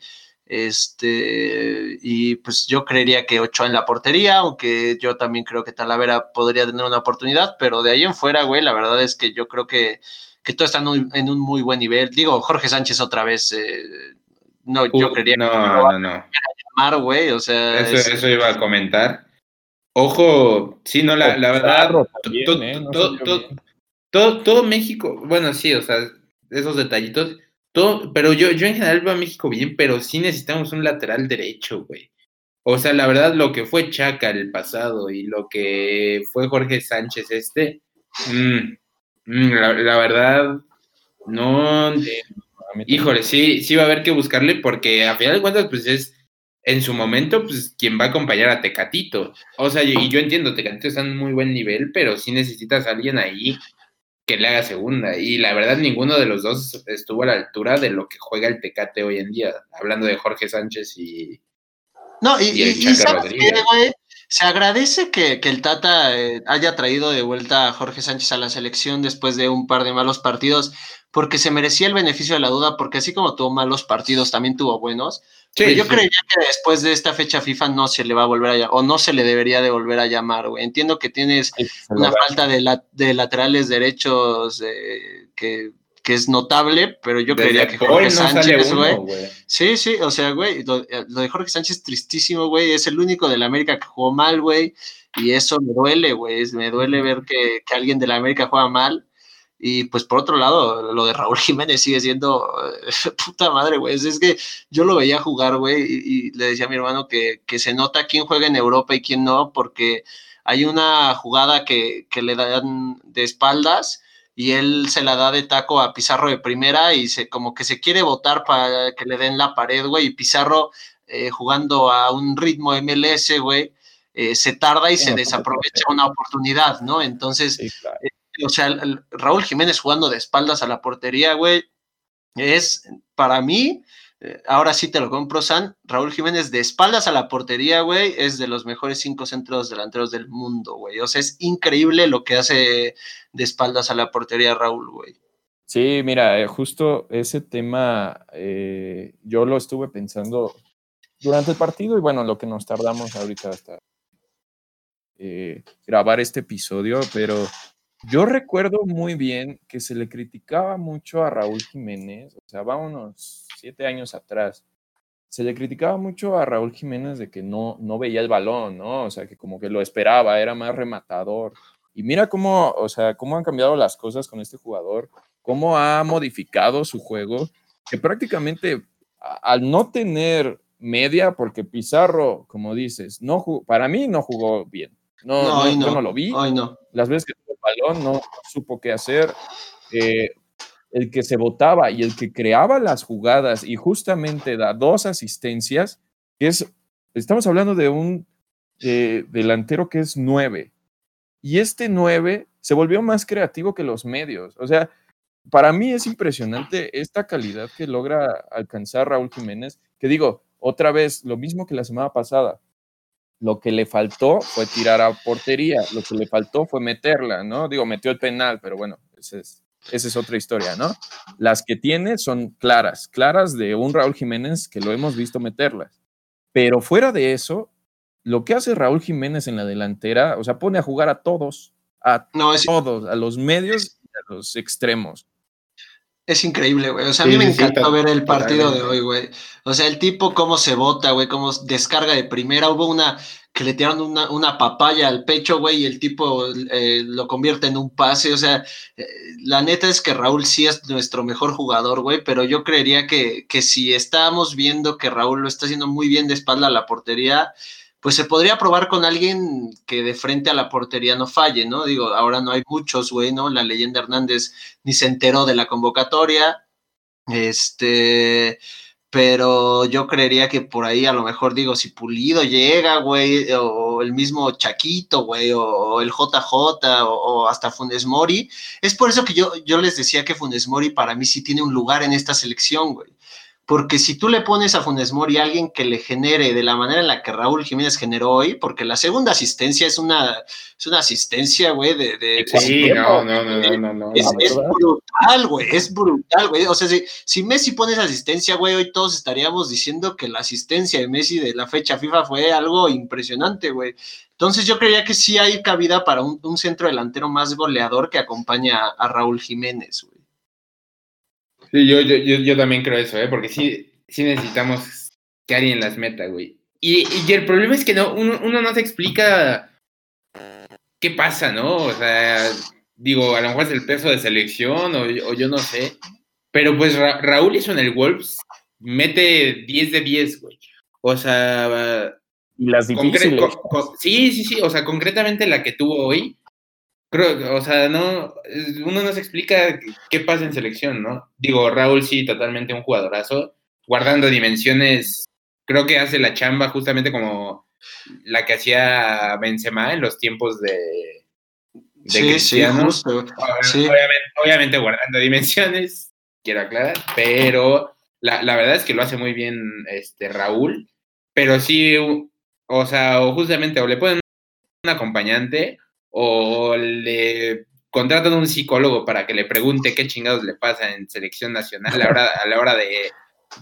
este, y pues yo creería que Ochoa en la portería, aunque yo también creo que Talavera podría tener una oportunidad, pero de ahí en fuera, güey, la verdad es que yo creo que, que todo está en un, en un muy buen nivel. Digo, Jorge Sánchez otra vez, eh, no, uh, yo creería no, que no, no, no. llamar, güey, o sea. Eso, es, eso iba a comentar Ojo, sí, no, la, la verdad, también, eh, no todo, todo, todo, todo, México, bueno, sí, o sea, esos detallitos, todo, pero yo, yo en general veo a México bien, pero sí necesitamos un lateral derecho, güey. O sea, la verdad, lo que fue Chaca el pasado y lo que fue Jorge Sánchez este, mmm, mmm, la, la, verdad, no, híjole, sí, sí va a haber que buscarle porque a final de cuentas, pues es en su momento, pues, quien va a acompañar a Tecatito. O sea, y yo entiendo, Tecatito está en muy buen nivel, pero sí necesitas a alguien ahí que le haga segunda. Y la verdad, ninguno de los dos estuvo a la altura de lo que juega el Tecate hoy en día. Hablando de Jorge Sánchez y. No, y, y, y, y ¿sabes qué, güey? se agradece que, el Tata eh, haya traído de vuelta a Jorge Sánchez a la selección después de un par de malos partidos, porque se merecía el beneficio de la duda, porque así como tuvo malos partidos, también tuvo buenos. Pero yo creía que después de esta fecha FIFA no se le va a volver a llamar, o no se le debería de volver a llamar, güey. Entiendo que tienes una falta de, la, de laterales derechos eh, que que es notable, pero yo creería que Jorge Sánchez, güey. Sí, sí, o sea, güey, lo, de Jorge Sánchez tristísimo, güey, es el único de la América que jugó mal, güey, y eso me duele, güey, me duele ver que, alguien de la América juega mal. Y pues por otro lado, lo de Raúl [LAUGHS] Jiménez sigue siendo [LAUGHS] puta madre, güey. Es que yo lo veía jugar, güey, y, le decía a mi hermano que, que se nota quién juega en Europa y quién no, porque hay una jugada que, que le dan de espaldas y él se la da de taco a Pizarro de primera y se como que se quiere votar para que le den la pared, güey, y Pizarro eh, jugando a un ritmo MLS, güey, eh, se tarda y se desaprovecha una oportunidad, ¿no? Entonces, eh, o sea, Raúl Jiménez jugando de espaldas a la portería, güey, es para mí eh, ahora sí te lo compro, San. Raúl Jiménez de espaldas a la portería, güey, es de los mejores cinco centros delanteros del mundo, güey. O sea, es increíble lo que hace de espaldas a la portería Raúl, güey. Sí, mira, eh, justo ese tema eh, yo lo estuve pensando durante el partido y bueno, lo que nos tardamos ahorita hasta grabar este episodio, pero yo recuerdo muy bien que se le criticaba mucho a Raúl Jiménez, o sea, vámonos siete años atrás, se le criticaba mucho a Raúl Jiménez de que no, no veía el balón, ¿no? O sea, que como que lo esperaba, era más rematador. Y mira cómo, o sea, cómo han cambiado las cosas con este jugador, cómo ha modificado su juego, que prácticamente al no tener media, porque Pizarro, como dices, no para mí no jugó bien. No, no, yo no lo vi. no. Las veces que balón no supo qué hacer. Eh, el que se votaba y el que creaba las jugadas y justamente da dos asistencias, que es, estamos hablando de un eh, delantero que es nueve. Y este nueve se volvió más creativo que los medios. O sea, para mí es impresionante esta calidad que logra alcanzar Raúl Jiménez, que digo, otra vez, lo mismo que la semana pasada. Lo que le faltó fue tirar a portería, lo que le faltó fue meterla, ¿no? Digo, metió el penal, pero bueno, ese es esa es otra historia, ¿no? Las que tiene son claras, claras de un Raúl Jiménez que lo hemos visto meterlas. Pero fuera de eso, lo que hace Raúl Jiménez en la delantera, o sea, pone a jugar a todos, a todos, a los medios y a los extremos. Es increíble, güey. O sea, a mí me encantó ver el partido de hoy, güey. O sea, el tipo cómo se bota, güey, cómo descarga de primera. Hubo una que le tiraron una, una papaya al pecho, güey, y el tipo eh, lo convierte en un pase. O sea, eh, la neta es que Raúl sí es nuestro mejor jugador, güey, pero yo creería que, que si estábamos viendo que Raúl lo está haciendo muy bien de espalda a la portería, pues se podría probar con alguien que de frente a la portería no falle, ¿no? Digo, ahora no hay muchos, güey, ¿no? La leyenda Hernández ni se enteró de la convocatoria. Este pero yo creería que por ahí a lo mejor digo, si Pulido llega, güey, o el mismo Chaquito, güey, o, el JJ, o, hasta Funes Mori, es por eso que yo, yo les decía que Funes Mori para mí sí tiene un lugar en esta selección, güey. Porque si tú le pones a Funes Mori a alguien que le genere de la manera en la que Raúl Jiménez generó hoy, porque la segunda asistencia es una, es una asistencia, güey, de, Sí, no, no, no, no, Es, brutal, güey, es brutal, güey. O sea, si, si Messi pone esa asistencia, güey, hoy todos estaríamos diciendo que la asistencia de Messi de la fecha FIFA fue algo impresionante, güey. Entonces yo creía que sí hay cabida para un, centro delantero más goleador que acompaña a Raúl Jiménez, güey. Sí, yo, yo, yo, también creo eso, ¿eh? porque sí, sí necesitamos que alguien las meta, güey. Y, y el problema es que no, uno, uno, no se explica qué pasa, ¿no? O sea, digo, a lo mejor es el peso de selección o, o yo no sé. Pero pues Raúl hizo en el Wolves, mete 10 de 10, güey. O sea... Y las difíciles. sí, sí, sí. O sea, concretamente la que tuvo hoy, Creo, o sea, no, uno no se explica qué pasa en selección, ¿no? Digo, Raúl sí, totalmente un jugadorazo, guardando dimensiones, creo que hace la chamba justamente como la que hacía Benzema en los tiempos de, de Cristiano. Obviamente, guardando dimensiones, quiero aclarar, pero la, la, verdad es que lo hace muy bien este Raúl, pero sí o sea, o justamente, o le ponen un acompañante, o le contratan un psicólogo para que le pregunte qué chingados le pasa en selección nacional a la hora, a la hora de,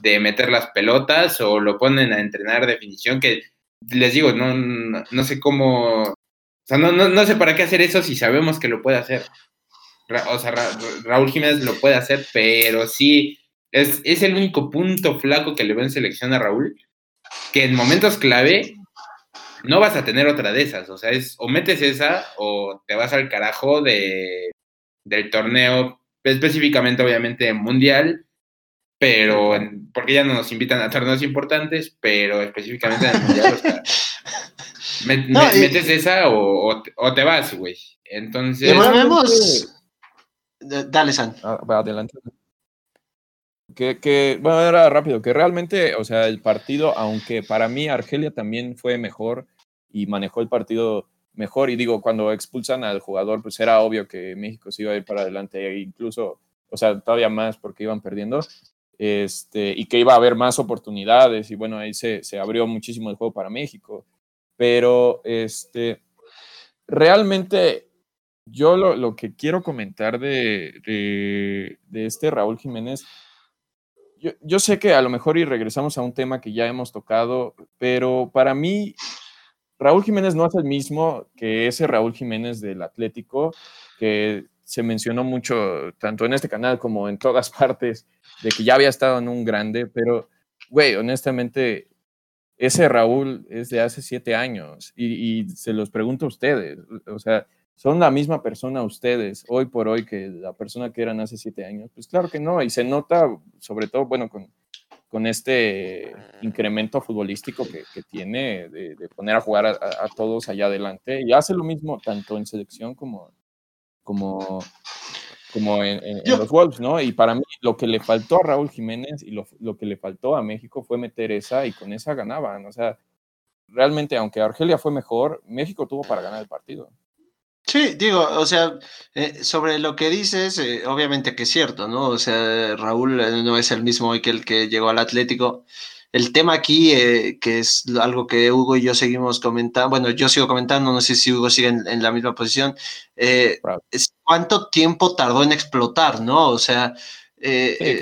de meter las pelotas, o lo ponen a entrenar definición, que les digo, no, no, sé cómo, o sea, no, no, no sé para qué hacer eso si sabemos que lo puede hacer. o sea, Raúl Jiménez lo puede hacer, pero sí, es, es el único punto flaco que le veo en selección a Raúl, que en momentos clave no vas a tener otra de esas. O sea, es o metes esa o te vas al carajo de, del torneo, específicamente, obviamente, mundial, pero porque ya no nos invitan a torneos importantes, pero específicamente en el mundial, o sea, [LAUGHS] metes esa o, te vas, güey. Entonces. Dale, San. Ah, adelante. Que, que, bueno, era rápido, que realmente, o sea, el partido, aunque para mí Argelia también fue mejor, y manejó el partido mejor. Y digo, cuando expulsan al jugador, pues era obvio que México se iba a ir para adelante, e incluso, o sea, todavía más porque iban perdiendo. Este, y que iba a haber más oportunidades y bueno, ahí se, se abrió muchísimo el juego para México. Pero este, realmente yo lo, lo que quiero comentar de, de, de este Raúl Jiménez, yo, yo, sé que a lo mejor y regresamos a un tema que ya hemos tocado, pero para mí Raúl Jiménez no es el mismo que ese Raúl Jiménez del Atlético, que se mencionó mucho, tanto en este canal como en todas [LAUGHS] partes, de que ya había estado en un grande, pero, güey, honestamente, ese Raúl es de hace siete años y, se los pregunto a ustedes, o sea, ¿son la misma persona ustedes hoy por hoy que la persona que eran hace siete años? Pues claro que no, y se nota, sobre todo, bueno, con, con este incremento futbolístico que, tiene de, poner a jugar a, todos allá adelante. Y hace lo mismo tanto en selección como, como, como en, los Wolves, ¿no? Y para mí lo que le faltó a Raúl Jiménez y lo, lo, que le faltó a México fue meter esa y con esa ganaban. O sea, realmente, aunque Argelia fue mejor, México tuvo para ganar el partido. Sí, digo, o sea, eh, sobre lo que dices, eh, obviamente que es cierto, ¿no? O sea, Raúl eh, no es el mismo hoy que el que llegó al Atlético. El tema aquí, que es algo que Hugo y yo seguimos comentando, bueno, yo sigo comentando, no sé si Hugo sigue en, la misma posición, es cuánto tiempo tardó en explotar, ¿no? O sea,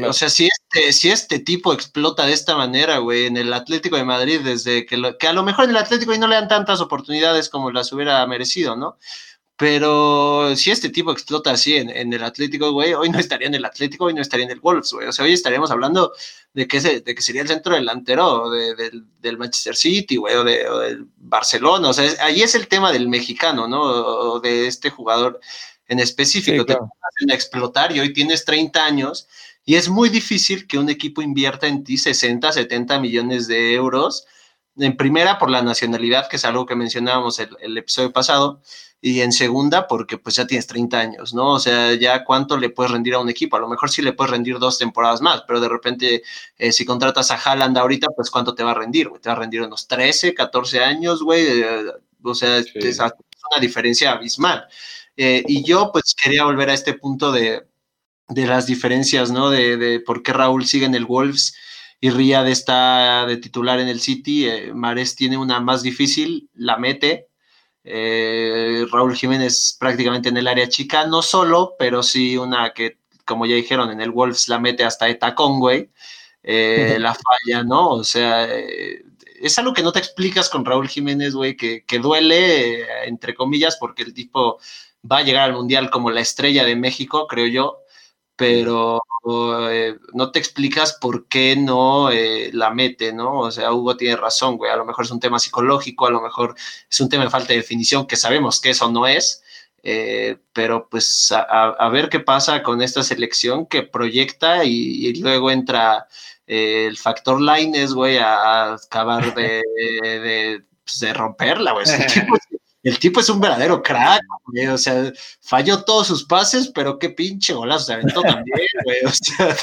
o sea, si este, si este tipo explota de esta manera, güey, en el Atlético de Madrid, desde que, que a lo mejor en el Atlético y no le dan tantas oportunidades como las hubiera merecido, ¿no? Pero si este tipo explota así en, el Atlético, güey, hoy no estaría en el Atlético, hoy no estaría en el Wolves, güey. O sea, hoy estaríamos hablando de que, de que sería el centro delantero del Manchester City, güey, o, del Barcelona. O sea, ahí es el tema del mexicano, ¿no? O de este jugador en específico. Te hacen explotar y hoy tienes 30 años y es muy difícil que un equipo invierta en ti 60, 70 millones de euros. En primera, por la nacionalidad, que es algo que mencionábamos el, el episodio pasado y en segunda porque pues ya tienes 30 años, ¿no? O sea, ya cuánto le puedes rendir a un equipo, a lo mejor sí le puedes rendir dos temporadas más, pero de repente eh, si contratas a Haaland ahorita, pues cuánto te va a rendir, güey, te va a rendir unos 13, 14 años, güey, eh, o sea, es, una diferencia abismal. Eh, y yo pues quería volver a este punto de, de las diferencias, ¿no? De, de, por qué Raúl sigue en el Wolves y Riyad está de titular en el City, Mares tiene una más difícil, la mete, eh, Raúl Jiménez prácticamente en el área chica, no solo, pero sí una que, como ya dijeron, en el Wolves la mete hasta Eta Conway, eh, la falla, ¿no? O sea, eh, es algo que no te explicas con Raúl Jiménez, güey, que, que, duele, entre comillas, porque el tipo va a llegar al Mundial como la estrella de México, creo yo, pero eh, no te explicas por qué no eh, la mete, ¿no? O sea, Hugo tiene razón, güey, a lo mejor es un tema psicológico, a lo mejor es un tema de falta de definición, que sabemos que eso no es, eh, pero pues a, ver qué pasa con esta selección que proyecta y, luego entra el factor Lines, güey, a, acabar de, de, pues, de romperla, güey. [LAUGHS] el tipo es un verdadero crack, güey. O sea, falló todos sus pases, pero qué pinche golazo se aventó también, [LAUGHS] güey. O sea,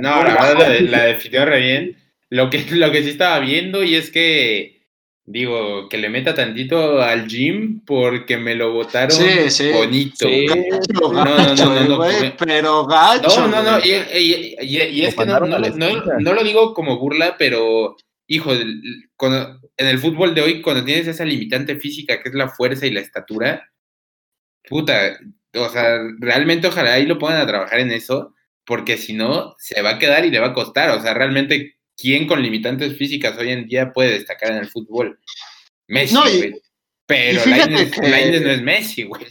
no, la verdad la, definió re bien. Lo que, lo que sí estaba viendo y es que, digo, que le meta tantito al gym porque me lo botaron bonito. no, no, no, no, pero gacho. No, no, no, y, es que no, no, lo digo como burla, pero hijo, cuando, en el fútbol de hoy, cuando tienes esa limitante física que es la fuerza y la estatura, puta, o sea, realmente ojalá ahí lo pongan a trabajar en eso, porque si no, se va a quedar y le va a costar. O sea, realmente, ¿quién con limitantes físicas hoy en día puede destacar en el fútbol? Messi, güey. Pero la no es Messi, güey.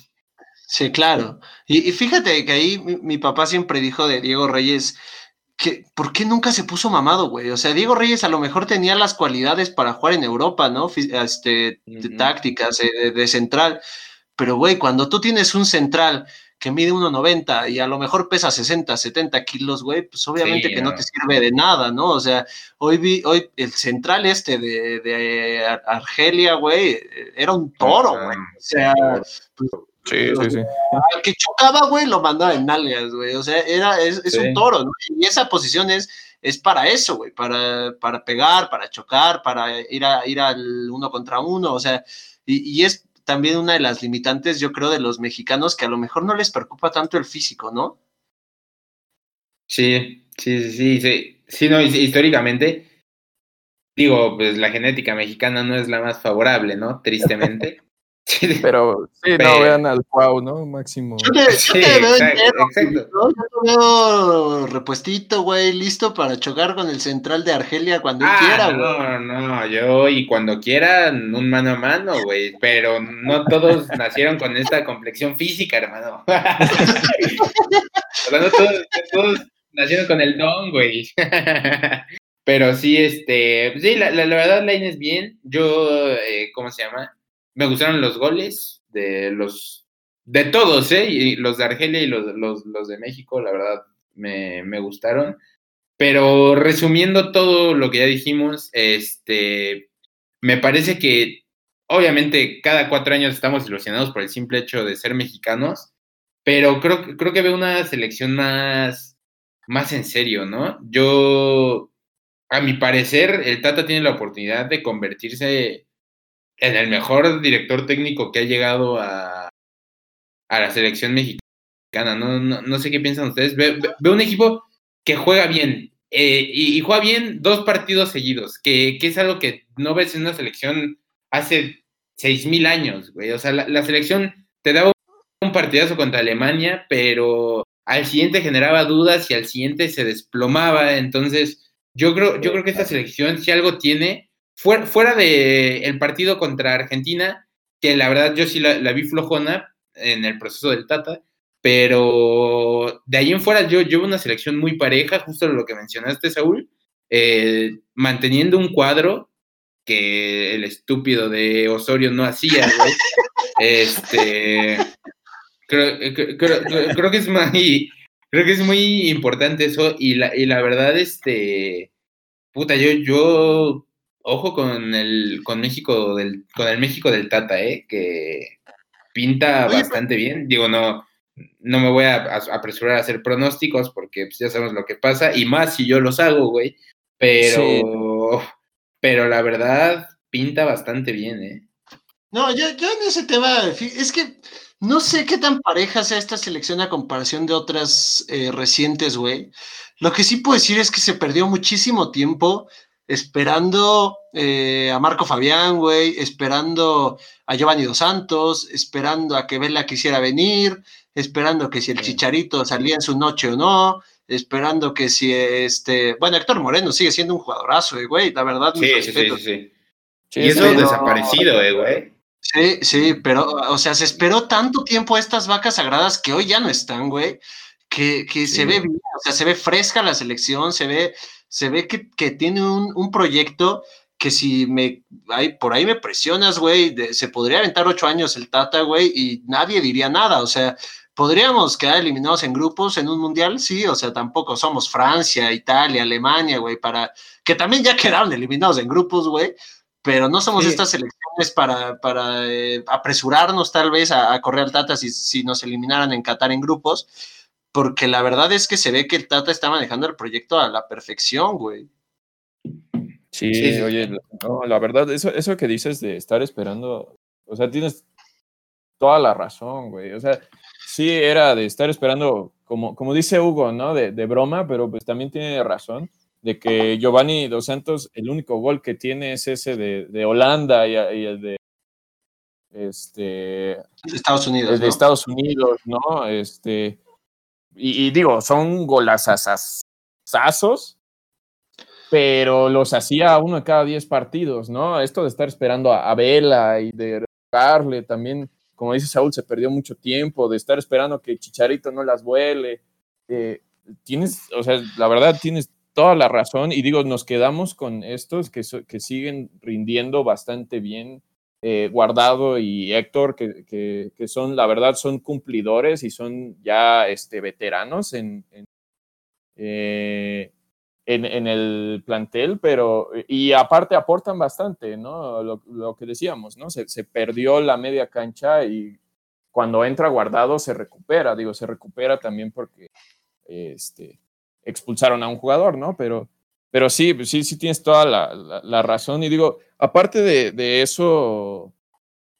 Sí, claro. Y, fíjate que ahí mi, papá siempre dijo de Diego Reyes que ¿por qué nunca se puso mamado, güey? O sea, Diego Reyes a lo mejor tenía las cualidades para jugar en Europa, ¿no? Este, tácticas, eh, de central. Pero, güey, cuando tú tienes un central que mide 1,90 y a lo mejor pesa 60, 70 kilos, güey, pues obviamente que no. te sirve de nada, ¿no? O sea, hoy vi, hoy el central este de, de Argelia, güey, era un toro, güey. O sea, pues, Sí, sí, sí. Al que chocaba, güey, lo mandaba en nalgas, güey. O sea, era, es, un toro, ¿no? Y esa posición es, es para eso, güey, para, para pegar, para chocar, para ir, a, ir al uno contra uno, o sea, y, y es también una de las limitantes, yo creo, de los mexicanos que a lo mejor no les preocupa tanto el físico, ¿no? Sí, sí, sí, sí, sí, no, históricamente, digo, pues la genética mexicana no es la más favorable, ¿no? Tristemente. [LAUGHS] Pero sí, no vean al Cuau, ¿no? Máximo. Yo te, veo exacto, ¿no? Yo te veo repuestito, güey, listo para chocar con el central de Argelia cuando ah, quiera, güey. No, no, yo y cuando quiera, un mano a mano, güey. Pero no todos [LAUGHS] nacieron con esta complexión física, hermano. [LAUGHS] no todos, todos nacieron con el don, güey. [LAUGHS] Pero sí, este, sí, la, la, la verdad, la es bien. Yo, eh, ¿cómo se llama? Me gustaron los goles de los de todos, ¿eh? Y los de Argelia y los, los, de México, la verdad, me, me, gustaron. Pero resumiendo todo lo que ya dijimos, este, me parece que obviamente cada cuatro años estamos ilusionados por el simple hecho de ser mexicanos, pero creo, creo que veo una selección más, más en serio, ¿no? Yo, a mi parecer, el Tata tiene la oportunidad de convertirse en el mejor director técnico que ha llegado a, a la selección mexicana. No, no, sé qué piensan ustedes. Veo, un equipo que juega bien eh, y, juega bien dos partidos seguidos, que, que, es algo que no ves en una selección hace seis mil años, güey. O sea, la, selección te daba un partidazo contra Alemania, pero al siguiente generaba dudas y al siguiente se desplomaba. Entonces, yo creo, yo creo que esta selección, si algo tiene, fuera, fuera de el partido contra Argentina, que la verdad yo sí la, vi flojona en el proceso del Tata, pero de ahí en fuera yo llevo una selección muy pareja, justo lo que mencionaste, Saúl, eh, manteniendo un cuadro que el estúpido de Osorio no hacía, [LAUGHS] Este, creo, creo, que es muy, creo que es muy importante eso y la, y la verdad, este, puta, yo, yo ojo con el con México del con el México del Tata, eh, que pinta bastante bien. Digo, no no me voy a, apresurar a hacer pronósticos porque pues, ya sabemos lo que pasa y más si yo los hago, güey. Pero pero la verdad pinta bastante bien, eh. No, yo, yo en ese tema es que no sé qué tan pareja sea esta selección a comparación de otras eh, recientes, güey. Lo que sí puedo decir es que se perdió muchísimo tiempo esperando eh, a Marco Fabián, güey, esperando a Giovanni Dos Santos, esperando a que Vela quisiera venir, esperando que si el Chicharito salía en su noche o no, esperando que si este, bueno, Héctor Moreno sigue siendo un jugadorazo, eh, güey, la verdad. Sí, sí, sí, sí, Y eso desaparecido, eh, güey. Sí, sí, pero, o sea, se esperó tanto tiempo a estas vacas sagradas que hoy ya no están, güey, que, que se ve bien, o sea, se ve fresca la selección, se ve se ve que, tiene un, proyecto que si me, hay, por ahí me presionas, güey, se podría aventar ocho años el Tata, güey, y nadie diría nada, o sea, podríamos quedar eliminados en grupos en un mundial, sí, o sea, tampoco somos Francia, Italia, Alemania, güey, para, que también ya [LAUGHS] quedaron eliminados en grupos, güey, pero no somos estas selecciones para, para eh, apresurarnos tal vez a, correr al Tata si, si nos eliminaran en Qatar en grupos porque la verdad es que se ve que el Tata está manejando el proyecto a la perfección, güey. Sí, oye, no, la verdad, eso, eso que dices de estar esperando, o sea, tienes toda la razón, güey. O sea, sí era de estar esperando, como, como dice Hugo, ¿no? De, de broma, pero pues también tiene razón. de que Giovanni Dos Santos, el único gol que tiene es ese de, Holanda y, el de este, Estados Unidos. de Estados Unidos, ¿no? Este, y, digo, son golazazazos, pero los hacía uno de cada diez partidos, ¿no? Esto de estar esperando a, Vela y de darle también, como dice Saúl, se perdió mucho tiempo, de estar esperando que Chicharito no las vuele. Eh, tienes, o sea, la verdad, tienes toda la razón y digo, nos quedamos con estos que, que siguen rindiendo bastante bien. Eh, Guardado y Héctor, que, son, la verdad, son cumplidores y son ya este, veteranos en, en, eh, el plantel, pero, y aparte aportan bastante, ¿no? Lo, que decíamos, ¿no? Se, se, perdió la media cancha y cuando entra Guardado se recupera, digo, se recupera también porque este, expulsaron a un jugador, ¿no? Pero, pero sí, sí, sí tienes toda la, razón. Y digo, aparte de, eso,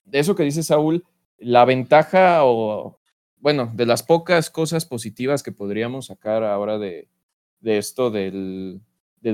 de eso que dice Saúl, la ventaja o, bueno, de las pocas cosas positivas que podríamos sacar ahora de, esto del,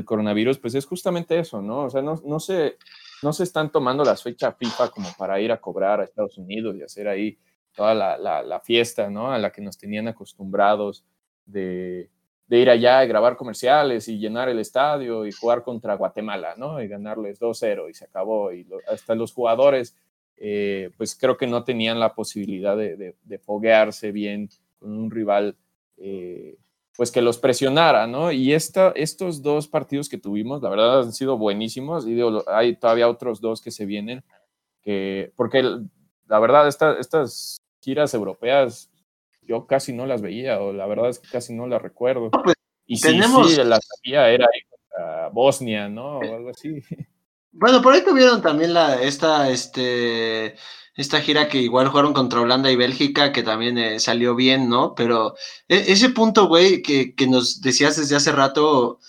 coronavirus, pues es justamente eso, ¿no? O sea, no, no, se, no se están tomando las fechas FIFA como para ir a cobrar a Estados Unidos y hacer ahí toda la, la fiesta, ¿no? A la que nos tenían acostumbrados de, de ir allá y grabar comerciales y llenar el estadio y jugar contra Guatemala, ¿no? Y ganarles 2-0 y se acabó. Y hasta los jugadores, eh, pues creo que no tenían la posibilidad de, de, foguearse bien con un rival, eh, pues que los presionara, ¿no? Y esta, estos dos partidos que tuvimos, la verdad, han sido buenísimos. Y hay todavía otros dos que se vienen, que, porque la verdad, estas giras europeas yo casi no las veía, o la verdad es que casi no las recuerdo. Pues, y si tenemos... sí, la sabía era Bosnia, ¿no? O algo así. Bueno, por ahí tuvieron también la, esta, este, esta gira que igual jugaron contra Holanda y Bélgica, que también eh, salió bien, ¿no? Pero e, ese punto, güey, que, que, nos decías desde hace rato,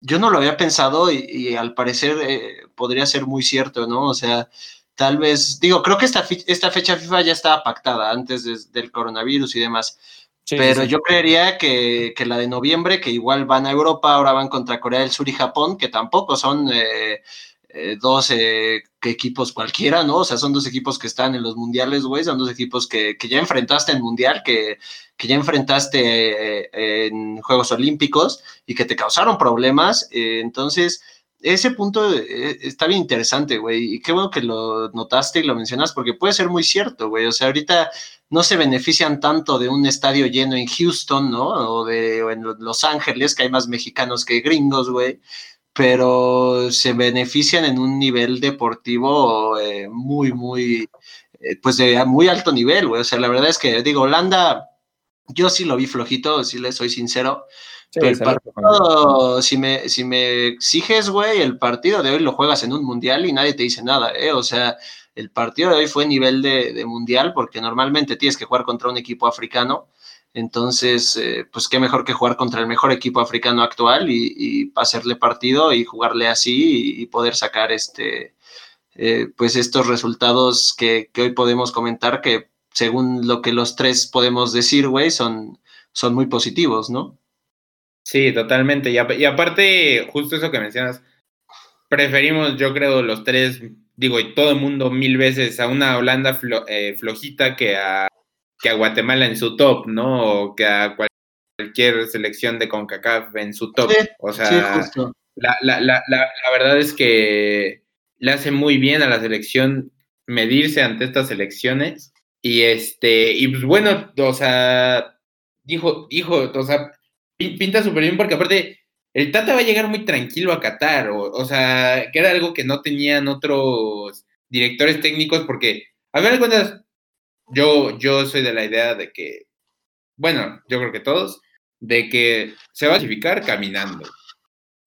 yo no lo había pensado y, al parecer eh, podría ser muy cierto, ¿no? O sea, tal vez, digo, creo que esta, esta fecha FIFA ya estaba pactada antes del coronavirus y demás. pero yo creería que, la de noviembre, que igual van a Europa, ahora van contra Corea del Sur y Japón, que tampoco son eh, eh, dos eh, equipos cualquiera, ¿no? O sea, son dos equipos que están en los mundiales, güey, son dos equipos que, ya enfrentaste en mundial, que, que ya enfrentaste en Juegos Olímpicos y que te causaron problemas. entonces ese punto eh, está bien interesante, güey. Y qué bueno que lo notaste y lo mencionas, porque puede ser muy cierto, güey. O sea, ahorita no se benefician tanto de un estadio lleno en Houston, ¿no? O, de, en Los Ángeles, que hay más mexicanos que gringos, güey. Pero se benefician en un nivel deportivo eh, muy, muy, eh, pues de muy alto nivel, güey. O sea, la verdad es que, digo, Holanda, yo sí lo vi flojito, si le soy sincero el partido, si me, si me exiges, güey, el partido de hoy lo juegas en un mundial y nadie te dice nada, ¿eh? O sea, el partido de hoy fue nivel de, mundial porque normalmente tienes que jugar contra un equipo africano. Entonces, eh, pues qué mejor que jugar contra el mejor equipo africano actual y, hacerle partido y jugarle así y, poder sacar este, eh, pues estos resultados que, que, hoy podemos comentar que según lo que los tres podemos decir, güey, son, son muy positivos, ¿no? Sí, totalmente. Y, aparte, justo eso que mencionas, preferimos, yo creo, los tres, digo, y todo el mundo mil veces a una Holanda eh, flojita que a, que a Guatemala en su top, ¿no? O que a cualquier selección de CONCACAF en su top. o sea, La, la, la, la, verdad es que le hace muy bien a la selección medirse ante estas elecciones. Y este, y pues bueno, o sea, dijo, dijo, o sea, pinta súper bien porque aparte el Tata va a llegar muy tranquilo a Qatar, o, sea, que era algo que no tenían otros directores técnicos porque, a ver, cuentas, yo, yo soy de la idea de que, bueno, yo creo que todos, de que se va a clasificar caminando.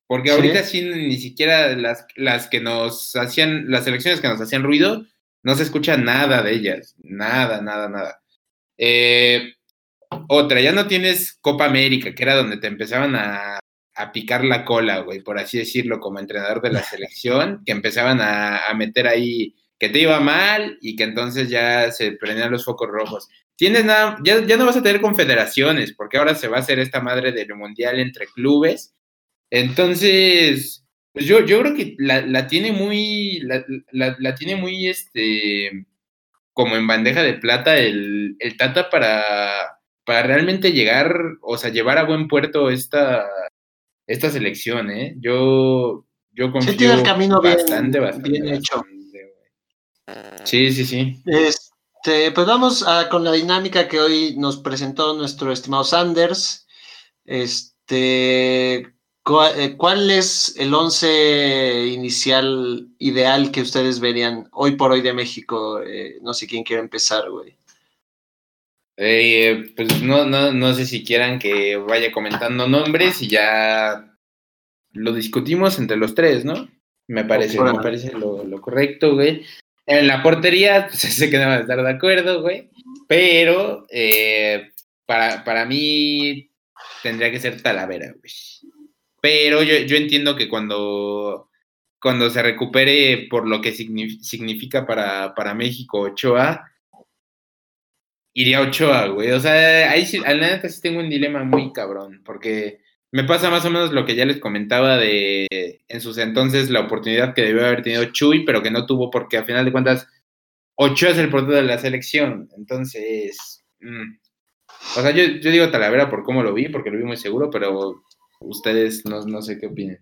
Porque ahorita sí. ni siquiera las, las que nos hacían, las elecciones que nos hacían ruido, no se escucha nada de ellas. Nada, nada, nada. Eh, otra, ya no tienes Copa América, que era donde te empezaban a, picar la cola, güey, por así decirlo, como entrenador de la [LAUGHS] selección, que empezaban a, meter ahí que te iba mal y que entonces ya se prendían los focos rojos. Tienes nada, ya, ya no vas a tener confederaciones, porque ahora se va a hacer esta madre del mundial entre clubes. Entonces, pues yo, yo creo que la, tiene muy, la, tiene muy, este, como en bandeja de plata el, el Tata para, para realmente llegar, o sea, llevar a buen puerto esta, esta selección, ¿eh? Yo, yo confío tiene el camino bastante, bien, hecho. Sí, sí, sí. Este, pues vamos con la dinámica que hoy nos presentó nuestro estimado Sanders. Este, eh, ¿cuál, es el once inicial ideal que ustedes verían hoy por hoy de México? Eh, no sé quién quiere empezar, güey. Eh, pues no, no, no sé si quieran que vaya comentando nombres y ya lo discutimos entre los tres, ¿no? Me parece, me parece lo, lo, correcto, güey. En la portería, [LAUGHS] pues, sé que no van a estar de acuerdo, güey. Pero eh, para, para mí tendría que ser Talavera, güey. Pero yo, yo entiendo que cuando, cuando se recupere por lo que significa para, para México Ochoa, iría Ochoa, güey. O sea, ahí sí, al neta sí tengo un dilema muy cabrón, porque me pasa más o menos lo que ya les comentaba de en sus entonces la oportunidad que debió haber tenido Chuy, pero que no tuvo porque a final de cuentas Ochoa es el portero de la selección. Entonces, mm. o sea, yo, yo, digo Talavera por cómo lo vi, porque lo vi muy seguro, pero ustedes no, no sé qué opinan.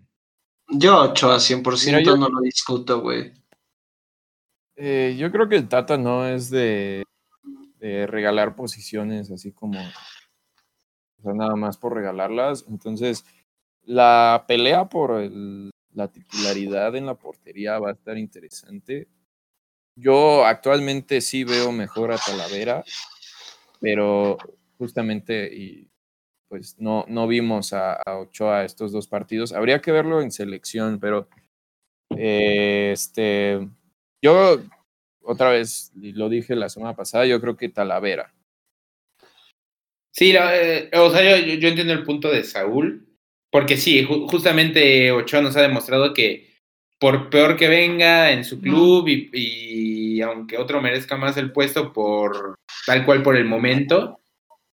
Yo Ochoa 100% yo, no lo discuto, güey. Eh, yo creo que el Tata no es de regalar posiciones así como, o nada más por regalarlas. Entonces, la pelea por la titularidad en la portería va a estar interesante. Yo actualmente sí veo mejor a Talavera, pero justamente y pues no, no vimos a, a, Ochoa estos dos partidos. Habría que verlo en selección, pero eh, este, yo otra vez, lo dije la semana pasada, yo creo que Talavera. Sí, eh, o sea, yo, entiendo el punto de Saúl, porque sí, justamente Ochoa nos ha demostrado que por peor que venga en su club y, aunque otro merezca más el puesto por tal cual por el momento,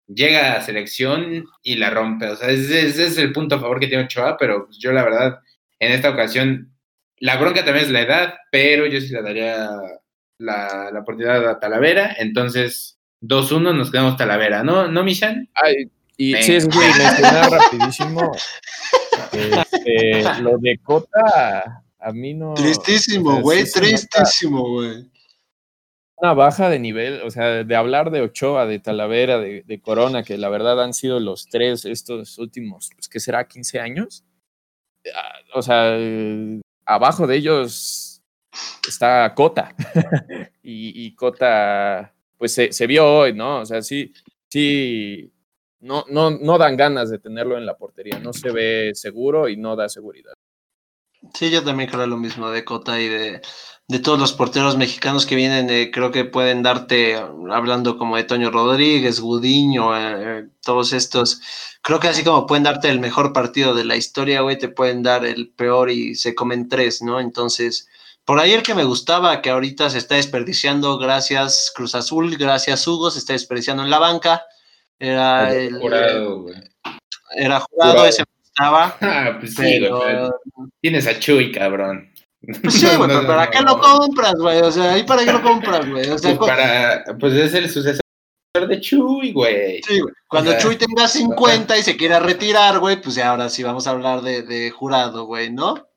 llega a selección y la rompe. O sea, ese, ese es el punto a favor que tiene Ochoa, pero yo la verdad, en esta ocasión, la bronca también es la edad, pero yo sí le daría la, la oportunidad a Talavera, entonces 2-1 nos quedamos Talavera, ¿no, ¿No Michan? Ay, y sí, es muy rapidísimo. Este, lo de Cota, a mí no. Tristísimo, güey, tristísimo, güey. Una baja de nivel, o sea, de hablar de Ochoa, de Talavera, de, de, Corona, que la verdad han sido los tres estos últimos, pues, ¿qué será? ¿15 años? Ah, o sea, abajo de ellos está Cota. [LAUGHS] y, Cota, pues se, vio hoy, ¿no? O sea, sí, sí, no, no, no dan ganas de tenerlo en la portería. No se ve seguro y no da seguridad. Sí, yo también creo lo mismo de Cota y de, de todos los porteros mexicanos que vienen, eh, creo que pueden darte, hablando como de Toño Rodríguez, Gudiño, eh, eh, todos estos, creo que así como pueden darte el mejor partido de la historia, güey, te pueden dar el peor y se comen tres, ¿no? Entonces, por ahí el que me gustaba, que ahorita se está desperdiciando, gracias Cruz Azul, gracias Hugo, se está desperdiciando en la banca. Era el. Jurado, Era jurado, ese me gustaba. [LAUGHS] Ah, pues sí, Tienes a Chuy, cabrón. Pues sí, [LAUGHS] güey, pero ¿para qué lo compras, güey? O sea, ¿ahí para qué lo compras, güey? O sea, pues, para, pues es el sucesor de Chuy, güey. Sí, güey. Cuando Chuy tenga 50 y se quiera retirar, güey, pues ya ahora sí vamos a hablar de, de jurado, güey, ¿no?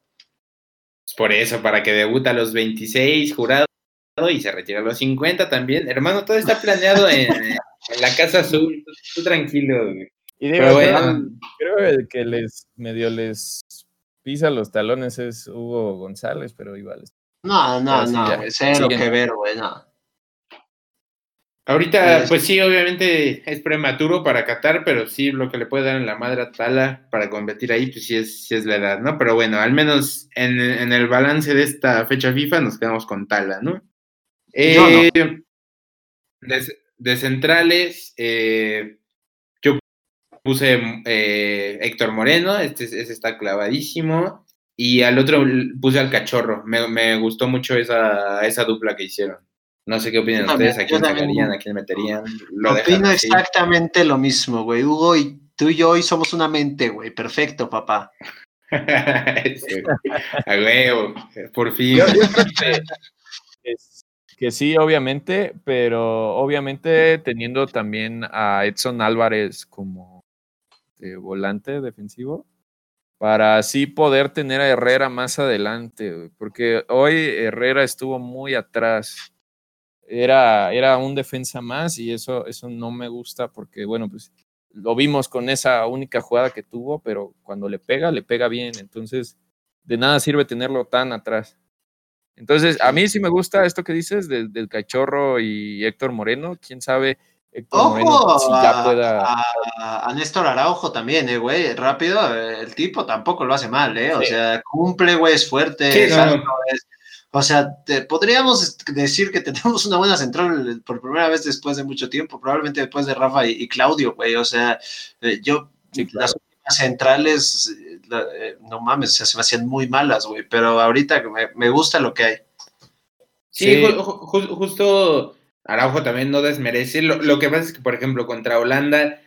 Por eso, para que debuta a los 26, jurado, y se retira a los 50 también. Hermano, todo está planeado en, [LAUGHS] la Casa Azul. Tú, tranquilo, Y digo, bueno, creo que les medio les pisa los talones es Hugo González, pero igual. No, no, no, lo que ver, güey, no. Ahorita, pues sí, obviamente es prematuro para Qatar, pero sí lo que le puede dar en la madre a Tala para competir ahí, pues sí es, sí es la edad, ¿no? Pero bueno, al menos en, el balance de esta fecha FIFA nos quedamos con Tala, ¿no? Eh, de, centrales, eh, yo puse eh, Héctor Moreno, este, este, está clavadísimo, y al otro puse al cachorro, me, me gustó mucho esa, esa dupla que hicieron. No sé qué opinan ustedes, a quién sacarían, a quién meterían. Lo Opino exactamente lo mismo, güey. Hugo y tú y yo hoy somos una mente, güey. Perfecto, papá. [LAUGHS] a huevo, por fin. [LAUGHS] que, sí, obviamente, pero obviamente teniendo también a Edson Álvarez como volante defensivo, para así poder tener a Herrera más adelante, porque hoy Herrera estuvo muy atrás. Era, era un defensa más y eso, eso no me gusta porque, bueno, pues lo vimos con esa única jugada que tuvo, pero cuando le pega, le pega bien. Entonces, de nada sirve tenerlo tan atrás. Entonces, a mí sí me gusta esto que dices del cachorro y Héctor Moreno. Quién sabe, Héctor Moreno, si ya pueda. A, Néstor Araujo también, eh, güey. Rápido, el tipo tampoco lo hace mal, ¿eh? O sea, cumple, güey, es fuerte, es o sea, podríamos decir que tenemos una buena central por primera vez después de mucho tiempo, probablemente después de Rafa y, Claudio, güey. O sea, eh, yo, las últimas centrales, eh, eh, no mames, se me hacían muy malas, güey, pero ahorita me, gusta lo que hay. Sí, justo Araujo también no desmerece. Lo, que pasa es que, por ejemplo, contra Holanda,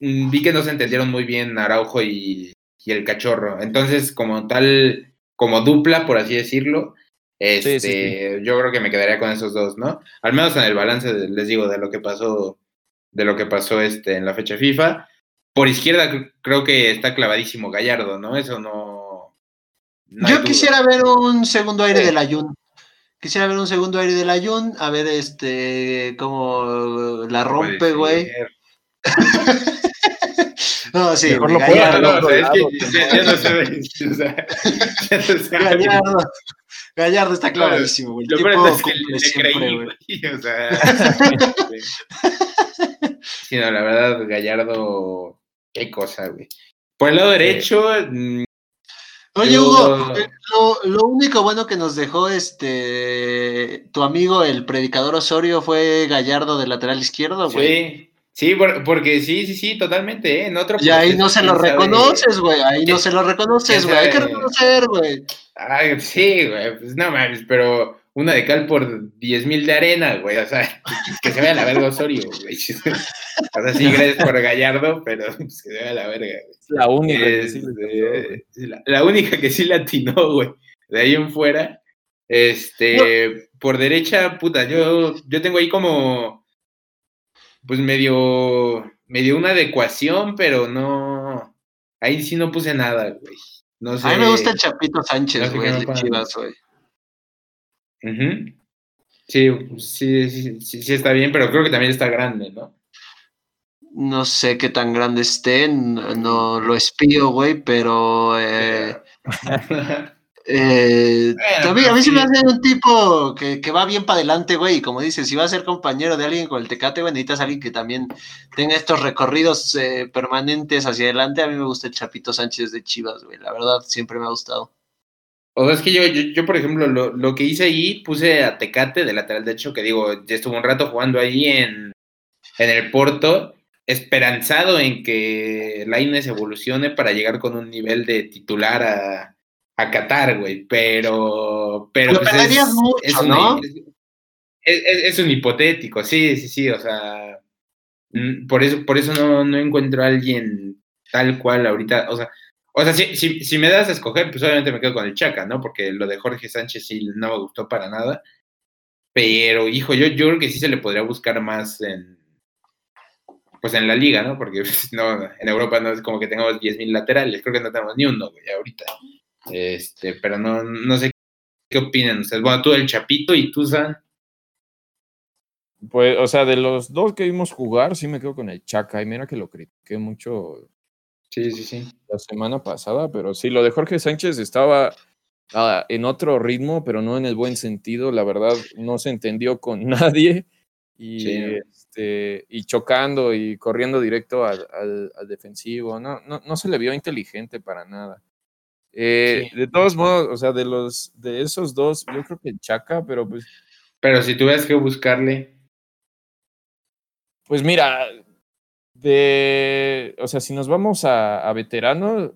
mm, vi que no se entendieron muy bien Araujo y, y el cachorro. Entonces, como tal, como dupla, por así decirlo, este, Yo creo que me quedaría con esos dos, ¿no? Al menos en el balance, les digo, de lo que pasó, de lo que pasó este, en la fecha FIFA. Por izquierda creo que está clavadísimo Gallardo, ¿no? Eso no. yo quisiera ver un segundo aire del Ayun. Quisiera ver un segundo aire del Ayun, a ver este cómo la rompe, güey. [LAUGHS] No, sí, Mejor lo es que ya, no sé, o sea, ya no sé. Gallardo, Gallardo está clarísimo, güey. Lo peor es que le, creí, güey. O sea. [LAUGHS] sí, no, la verdad, Gallardo, qué cosa, güey. Por el lado derecho. Mm, Oye, Hugo, eh, lo, lo, único bueno que nos dejó este tu amigo, el predicador Osorio, fue Gallardo de lateral izquierdo, güey. Sí. Sí, porque sí, sí, sí, totalmente, ¿eh? En otro y ahí no se lo reconoces, güey, ahí no se lo reconoces, güey, hay que reconocer, güey. Ay, sí, güey, pues no mames, pero una de cal por 10 mil de arena, güey, o sea, [LAUGHS] que se vea la verga Osorio, güey. [LAUGHS] O sea, sí, gracias por Gallardo, pero pues, que se vea la verga, güey. La única que sí la, única que sí la atinó, güey. De ahí en fuera, este, por derecha, puta, yo, yo tengo ahí como pues medio, medio una adecuación, pero no, ahí sí no puse nada, güey. No sé. A mí me gusta el Chapito Sánchez, güey, de Chivas, güey. sí, sí, sí, sí, está bien, pero creo que también está grande, ¿no? No sé qué tan grande esté, no, lo espío, güey, pero eh, [LAUGHS] [LAUGHS] Eh, a mí sí me hace un tipo que, va bien para adelante, güey. Y como dices, si va a ser compañero de alguien con el Tecate, güey, necesitas alguien que también tenga estos recorridos eh, permanentes hacia adelante. A mí me gusta el Chapito Sánchez de Chivas, güey. La verdad, siempre me ha gustado. O sea, es que yo, yo, por ejemplo, lo, que hice ahí, puse a Tecate de lateral de hecho, que digo, ya estuvo un rato jugando ahí en, en el Porto, esperanzado en que Laines evolucione para llegar con un nivel de titular a a Qatar, güey, pero... pero Lo pues es, mucho, es ¿no? Es, un hipotético, sí, sí, sí, o sea, mm, por eso, por eso no, no encuentro a alguien tal cual ahorita, o sea, o sea, si, si, si, me das a escoger, pues obviamente me quedo con el Chaca, ¿no? Porque lo de Jorge Sánchez sí no me gustó para nada. Pero, hijo, yo, yo creo que sí se le podría buscar más en, pues en la liga, ¿no? Porque no, en Europa no es como que tengamos 10.000 laterales, creo que no tenemos ni uno, güey, ahorita. Este, pero no, no sé qué opinan ustedes. Bueno, tú el Chapito y tú, San. Pues, o sea, de los dos que vimos jugar, sí me quedo con el Chaca. Y mira que lo critiqué mucho. Sí, sí, sí. La semana pasada, pero sí, lo de Jorge Sánchez estaba ah, en otro ritmo, pero no en el buen sentido. La verdad, no se entendió con [LAUGHS] nadie. Y, este, y chocando y corriendo directo al, al, defensivo. No, no, no se le vio inteligente para nada. Eh, de todos modos, o sea, de los de esos dos, yo creo que Chaca, pero pues. Pero si tuvieras que buscarle. Pues mira, de. O sea, si nos vamos a, a veterano,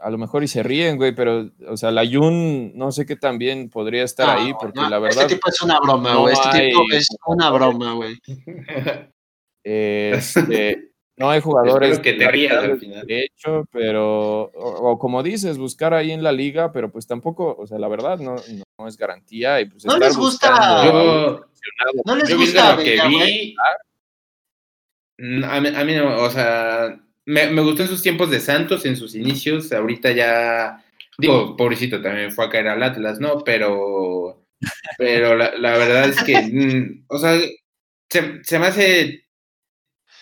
a lo mejor y se ríen, güey, pero, o sea, la Yun, no sé qué también podría estar ahí, porque la verdad. Este tipo es una broma, güey. este tipo es una broma, güey. Este, No hay jugadores que te rías al final. De hecho, pero, o, como dices, buscar ahí en la liga, pero pues tampoco, o sea, la verdad no, no es garantía. Y pues no les gusta. Yo, no les gusta lo que vi. A mí, a mí, no, o sea, me, me gustó en sus tiempos de Santos, en sus inicios. Ahorita ya, digo, pobrecito, también fue a caer al Atlas, ¿no? Pero, pero la, la verdad es que, mm, o sea, se, se me hace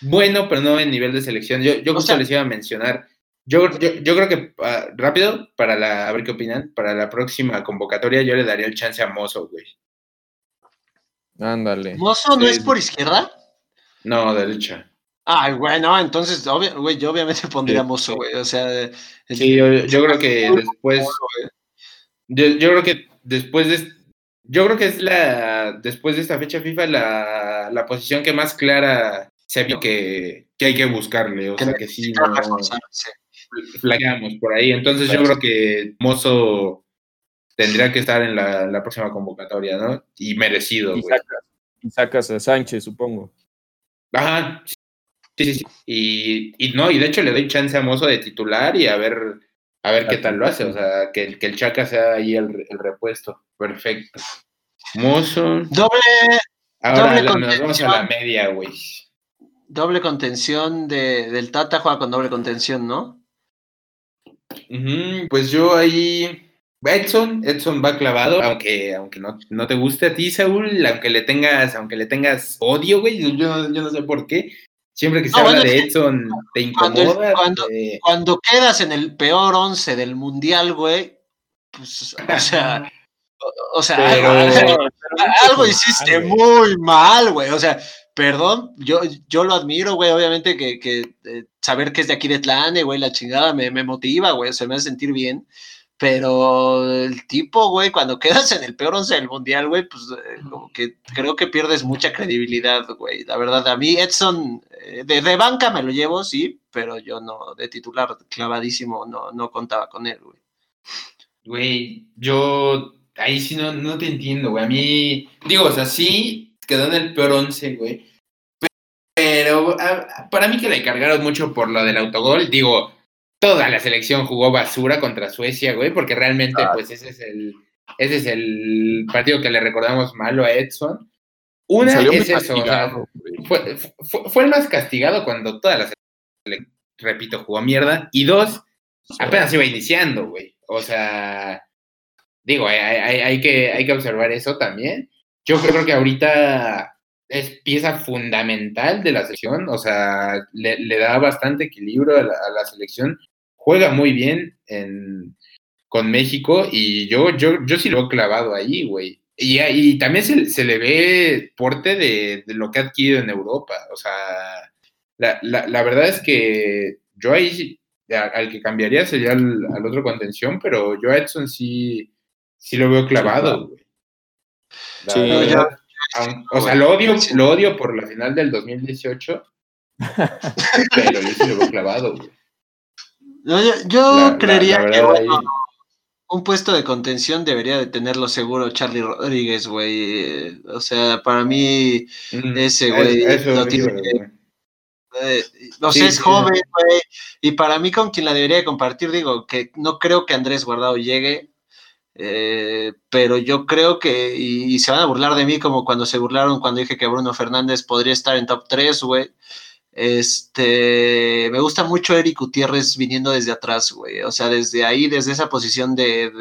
bueno, pero no en nivel de selección. Yo, yo justo les iba a mencionar. Yo, yo, creo que ah, rápido, para la, a ver qué opinan, para la próxima convocatoria yo le daría el chance a Mozo, güey. Ándale. ¿Mozo no es por izquierda? No, derecha. Ah, bueno, entonces, güey, yo obviamente pondría Mozo, güey. O sea, sí, yo, creo que después. Yo, yo creo que después de. Yo creo que es la. Después de esta fecha FIFA, la, la posición que más clara se vio que, que hay que buscarle, o sea que sí, no, flaqueamos por ahí. Entonces yo creo que Mozo tendría que estar en la, la próxima convocatoria, ¿no? Y merecido. Y sacas, y sacas, a Sánchez, supongo. Ajá. Sí, sí, sí. Y, y, no, y de hecho le doy chance a Mozo de titular y a ver, a ver qué tal lo hace. O sea, que, que el Chaca sea ahí el, el repuesto. Perfecto. Mozo. Doble. Ahora doble nos vamos a la media, güey. Doble contención de, del Tata juega con doble contención, ¿no? pues yo ahí. Edson, Edson va clavado, aunque, aunque no, no, te guste a ti, Saúl, aunque le tengas, aunque le tengas odio, güey, yo, yo no sé por qué. Siempre que se habla de Edson, te incomoda. Cuando, quedas en el peor once del mundial, güey, pues, o [LAUGHS] sea, o, sea, [LAUGHS] algo, hiciste muy mal, güey. O sea, perdón, yo, yo lo admiro, güey, obviamente que, que eh, saber que es de aquí de Tlane, güey, la chingada me, me motiva, güey, se me hace sentir bien, pero el tipo, güey, cuando [LAUGHS] quedas en el peor once del mundial, güey, pues eh, como que creo que pierdes mucha credibilidad, güey, la verdad, a mí Edson, eh, de, de, banca me lo llevo, sí, pero yo no, de titular clavadísimo, no, no contaba con él, güey. Güey, yo ahí sí no, no te entiendo, güey, a mí, digo, o sea, sí, quedó en el peor once, güey. Pero para mí que le cargaron mucho por lo del autogol, digo, toda la selección jugó basura contra Suecia, güey, porque realmente, pues ese es el, ese es el partido que le recordamos malo a Edson. Una es eso, fue, fue, el más castigado cuando toda la selección, repito, jugó mierda. Y dos, apenas iba iniciando, güey. O sea, digo, hay, hay, que, hay que observar eso también yo creo que ahorita es pieza fundamental de la selección, o sea, le, da bastante equilibrio a la, selección, juega muy bien con México y yo, yo, yo sí lo he clavado ahí, güey. Y, y, también se, le ve porte de, lo que ha adquirido en Europa, o sea, la, la, verdad es que yo ahí al que cambiaría sería al, otro contención, pero yo a Edson sí, sí lo veo clavado, güey. Sí, [LAUGHS] o sea, lo odio, lo odio por la final del 2018, [LAUGHS] pero yo sí lo he clavado, yo, creería que un puesto de contención debería de tenerlo seguro Charlie Rodríguez, güey. O sea, para mí mm, ese güey no tiene... Eh, no sé, es joven, güey. Y para mí con quien la debería de compartir, digo, que no creo que Andrés Guardado llegue, eh, pero yo creo que, y, se van a burlar de mí como cuando se burlaron cuando dije que Bruno Fernández podría estar en top 3, güey. Este, me gusta mucho Eric Gutiérrez viniendo desde atrás, güey. O sea, desde ahí, desde esa posición de,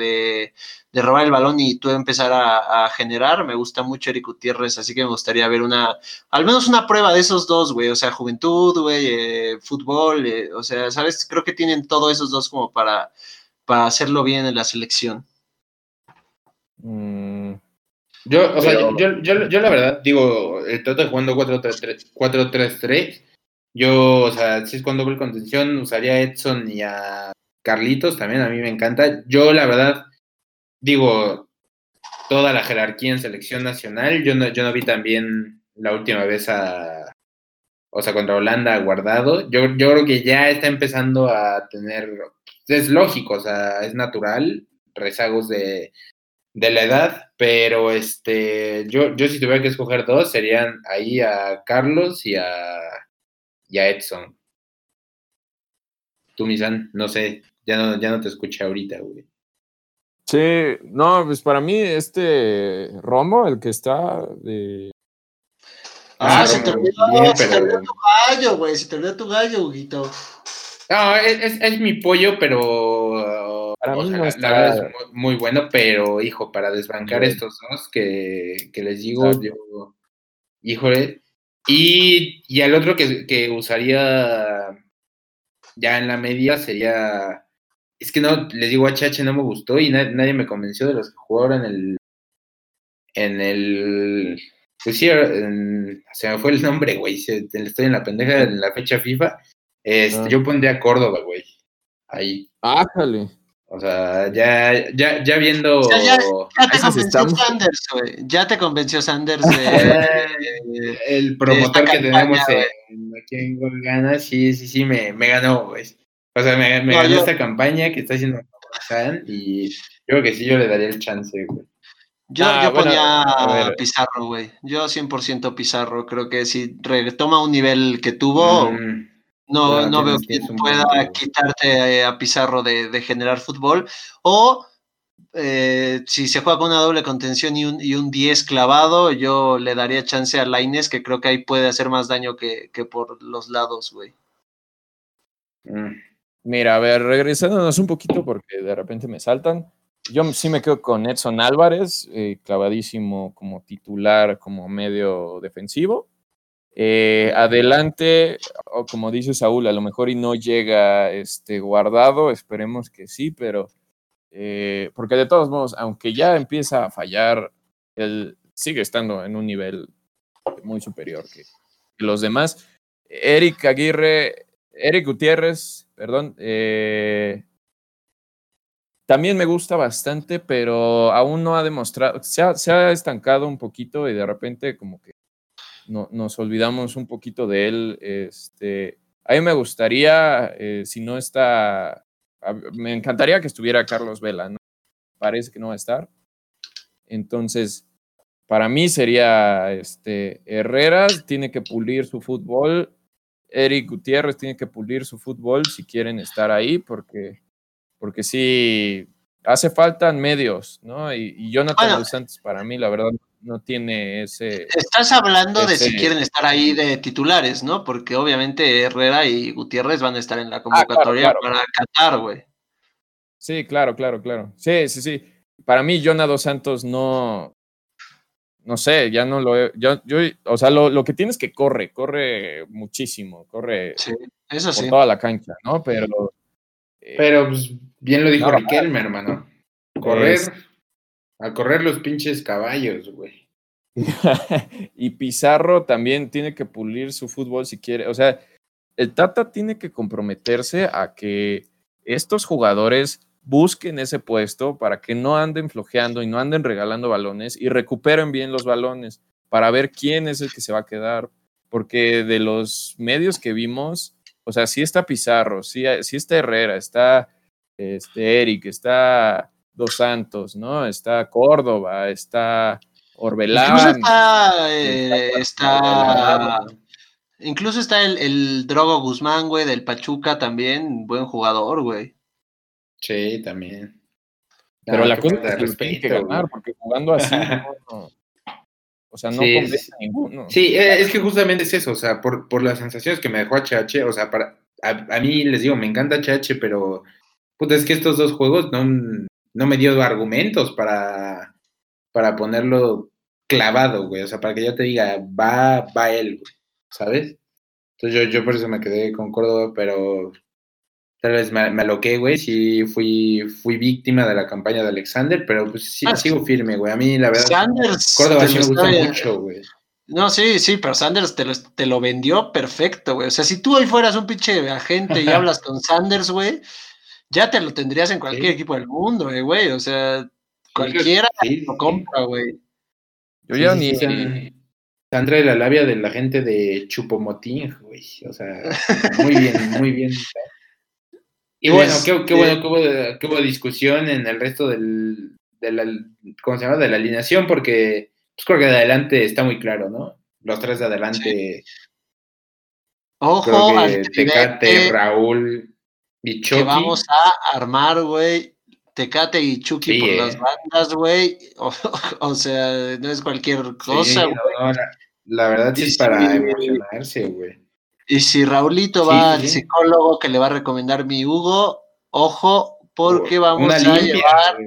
de, robar el balón y tú empezar a, generar, me gusta mucho Eric Gutiérrez, así que me gustaría ver una, al menos una prueba de esos dos, güey. O sea, juventud, güey, eh, fútbol, eh, o sea, ¿sabes? Creo que tienen todos esos dos como para, para hacerlo bien en la selección. Mm. Yo, o sea, yo, yo, yo, la verdad digo, el trato jugando 4-3-3. Yo, o sea, si es con doble contención, usaría a Edson y a Carlitos, también a mí me encanta. Yo, la verdad, digo, toda la jerarquía en selección nacional, yo no, yo no vi también la última vez a, o sea, contra Holanda guardado. Yo, yo creo que ya está empezando a tener, es lógico, o sea, es natural, rezagos de, de la edad, pero este, yo, yo si tuviera que escoger dos, serían ahí a Carlos y a, y a Edson. tú, Misan, no sé, ya no, ya no te escuché ahorita, güey. Sí, no, pues para mí este Romo, el que está de... Ah, Ah, se te olvidó, bien, se te olvidó tu gallo, güey, se te olvidó tu gallo, Huguito. No, es, es- es mi pollo, pero Para o mí sea, no la, está- la verdad es muy, muy bueno, pero hijo, para desbancar estos dos que, que les digo, Exacto. yo, híjole. Y, y el otro que, que usaría ya en la media sería, es que no, les digo, HH no me gustó y na- nadie me convenció de los que jugaron en el, en el, pues sí, en- se me fue el nombre, güey, se- estoy en la pendeja en la fecha FIFA. Este, Ah. Yo pondría Córdoba, güey. Ahí. Ájale. O sea, ya, ya, ya viendo. sea, Ya te Esos convenció estamos. Sanders, güey. Ya te convenció Sanders de... [LAUGHS] el promotor que tenemos en, aquí en Gol Gana, sí, sí, sí, me, me ganó, güey. O sea, me, me No, ganó yo- esta campaña que está haciendo San y yo creo que sí, yo le daría el chance, güey. Yo, Ah, yo bueno, ponía a. Pizarro, güey. Yo 100% Pizarro. Creo que si retoma un nivel que tuvo, Mm, no, no veo un pueda quitarte eh, a Pizarro de, de generar fútbol. O eh, si se juega con una doble contención y un, y un 10 clavado, yo le daría chance a Laines, que creo que ahí puede hacer más daño que, que por los lados, güey. mm. Mira, a ver, regresándonos un poquito porque de repente me saltan. Yo sí me quedo con Edson Álvarez, eh, clavadísimo como titular, como medio defensivo. Eh, adelante, o como dice Saúl, a lo mejor y no llega este, guardado, esperemos que sí, pero eh, porque de todos modos, aunque ya empieza a fallar, él sigue estando en un nivel muy superior que, que los demás. Eric Aguirre, Eric Gutiérrez, perdón, eh, también me gusta bastante, pero aún no ha demostrado, se ha, se ha estancado un poquito y de repente como que no, nos olvidamos un poquito de él. Este, a mí me gustaría, eh, si no está, me encantaría que estuviera Carlos Vela, ¿no? Parece que no va a estar. Entonces, para mí sería este, Herrera, tiene que pulir su fútbol. Eric Gutiérrez tiene que pulir su fútbol si quieren estar ahí, porque, porque sí, hace falta medios, ¿no? Y, y Jonathan Bueno. Santos, para mí, la verdad, no tiene ese. Estás hablando de si quieren estar ahí de titulares, ¿no? Porque obviamente Herrera y Gutiérrez van a estar en la convocatoria Ah, claro. para Qatar, güey. Sí, claro, claro, claro. Sí, sí, sí. Para mí, Jonathan Dos Santos no. No sé, ya no lo he- Yo, yo, o sea, lo, lo que tiene es que corre, corre muchísimo, corre Sí, eso por sí. toda la cancha, ¿no? Pero. eh, Pero pues, bien lo dijo No, Riquelme, hermano. Correr, Es- a correr los pinches caballos, güey. [LAUGHS] y Pizarro también tiene que pulir su fútbol si quiere. O sea, el Tata tiene que comprometerse a que estos jugadores busquen ese puesto para que no anden flojeando y no anden regalando balones y recuperen bien los balones para ver quién es el que se va a quedar. Porque de los medios que vimos, o sea, sí está Pizarro, sí, sí está Herrera, está este, Eric, está Dos Santos, ¿no? Está Córdoba, está Orbelán. Incluso está, eh, está, Ah, incluso está el, el Drogo Guzmán, güey, del Pachuca también, buen jugador, güey. Sí, también. Pero No, la cosa es de que respeto, ganar, güey. porque jugando así, [LAUGHS] no, no. o sea, no Sí, convence sí. a ninguno. Sí, eh, es que justamente es eso, o sea, por, por las sensaciones que me dejó HH, o sea, para, a, a mí les digo, me encanta HH, pero puta, es que estos dos juegos no, no me dio argumentos para, para ponerlo clavado, güey, o sea, para que yo te diga, va, va él, güey, ¿sabes? Entonces yo, yo por eso me quedé con Córdoba, pero tal vez me, me aloqué, güey, sí fui, fui víctima de la campaña de Alexander, pero pues sí, Ah, sigo firme, güey, a mí la verdad, Sanders. Córdoba sí me gusta está- mucho, güey. No, sí, sí, pero Sanders te lo, te lo vendió perfecto, güey. O sea, si tú hoy fueras un pinche agente y [LAUGHS] hablas con Sanders, güey, ya te lo tendrías en cualquier Sí. equipo del mundo, eh, güey. O sea, cualquiera Sí, lo sí. compra, güey. Yo ya sí, ni. Sandra de la labia de la gente de Chupomotín, güey. O sea, muy bien, muy bien. Y bueno, qué, qué bueno que hubo, que hubo discusión en el resto del, de la, ¿cómo se llama? De la alineación, porque pues creo que de adelante está muy claro, ¿no? Los tres de adelante, Ojo creo al que Tecate, que vamos a armar, güey, Tecate y Chucky por las eh. bandas, güey. [LAUGHS] O, sea, no es cualquier cosa, güey. la, verdad sí es para emocionarse, güey. Y si Raulito va al psicólogo que le va a recomendar mi Hugo, ojo, porque vamos a llevar,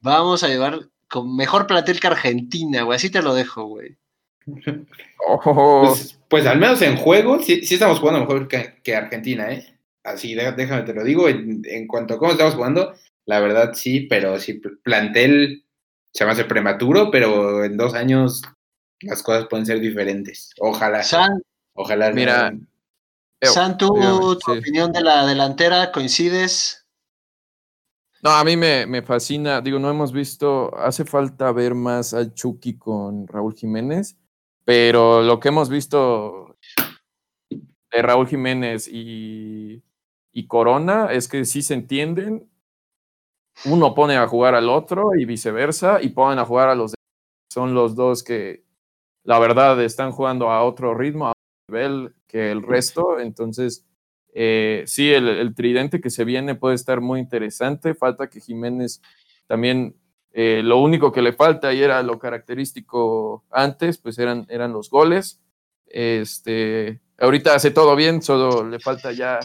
vamos a llevar con mejor plantel que Argentina, güey. Así te lo dejo, güey. [LAUGHS] Pues, pues, al menos en juego, sí, estamos jugando mejor que, Argentina, ¿eh? Así, déjame te lo digo. En, en, cuanto a cómo estamos jugando, la verdad sí, pero si plantel se va a hacer prematuro, pero en dos años las cosas pueden ser diferentes. Ojalá. ojalá. Mira. San, ¿tu, opinión de la delantera coincides? No, a mí me, me, fascina. Digo, no hemos visto, hace falta ver más al Chucky con Raúl Jiménez, pero lo que hemos visto de Raúl Jiménez y, y Corona es que sí se entienden uno pone a jugar al otro y viceversa, y ponen a jugar a los son los dos que la verdad están jugando a otro ritmo, a otro nivel que el resto. Entonces, eh, sí, el, tridente que se viene puede estar muy interesante. Falta que Jiménez también, eh, lo único que le falta y era lo característico antes, pues eran, eran los goles. Este, ahorita hace todo bien, solo le falta ya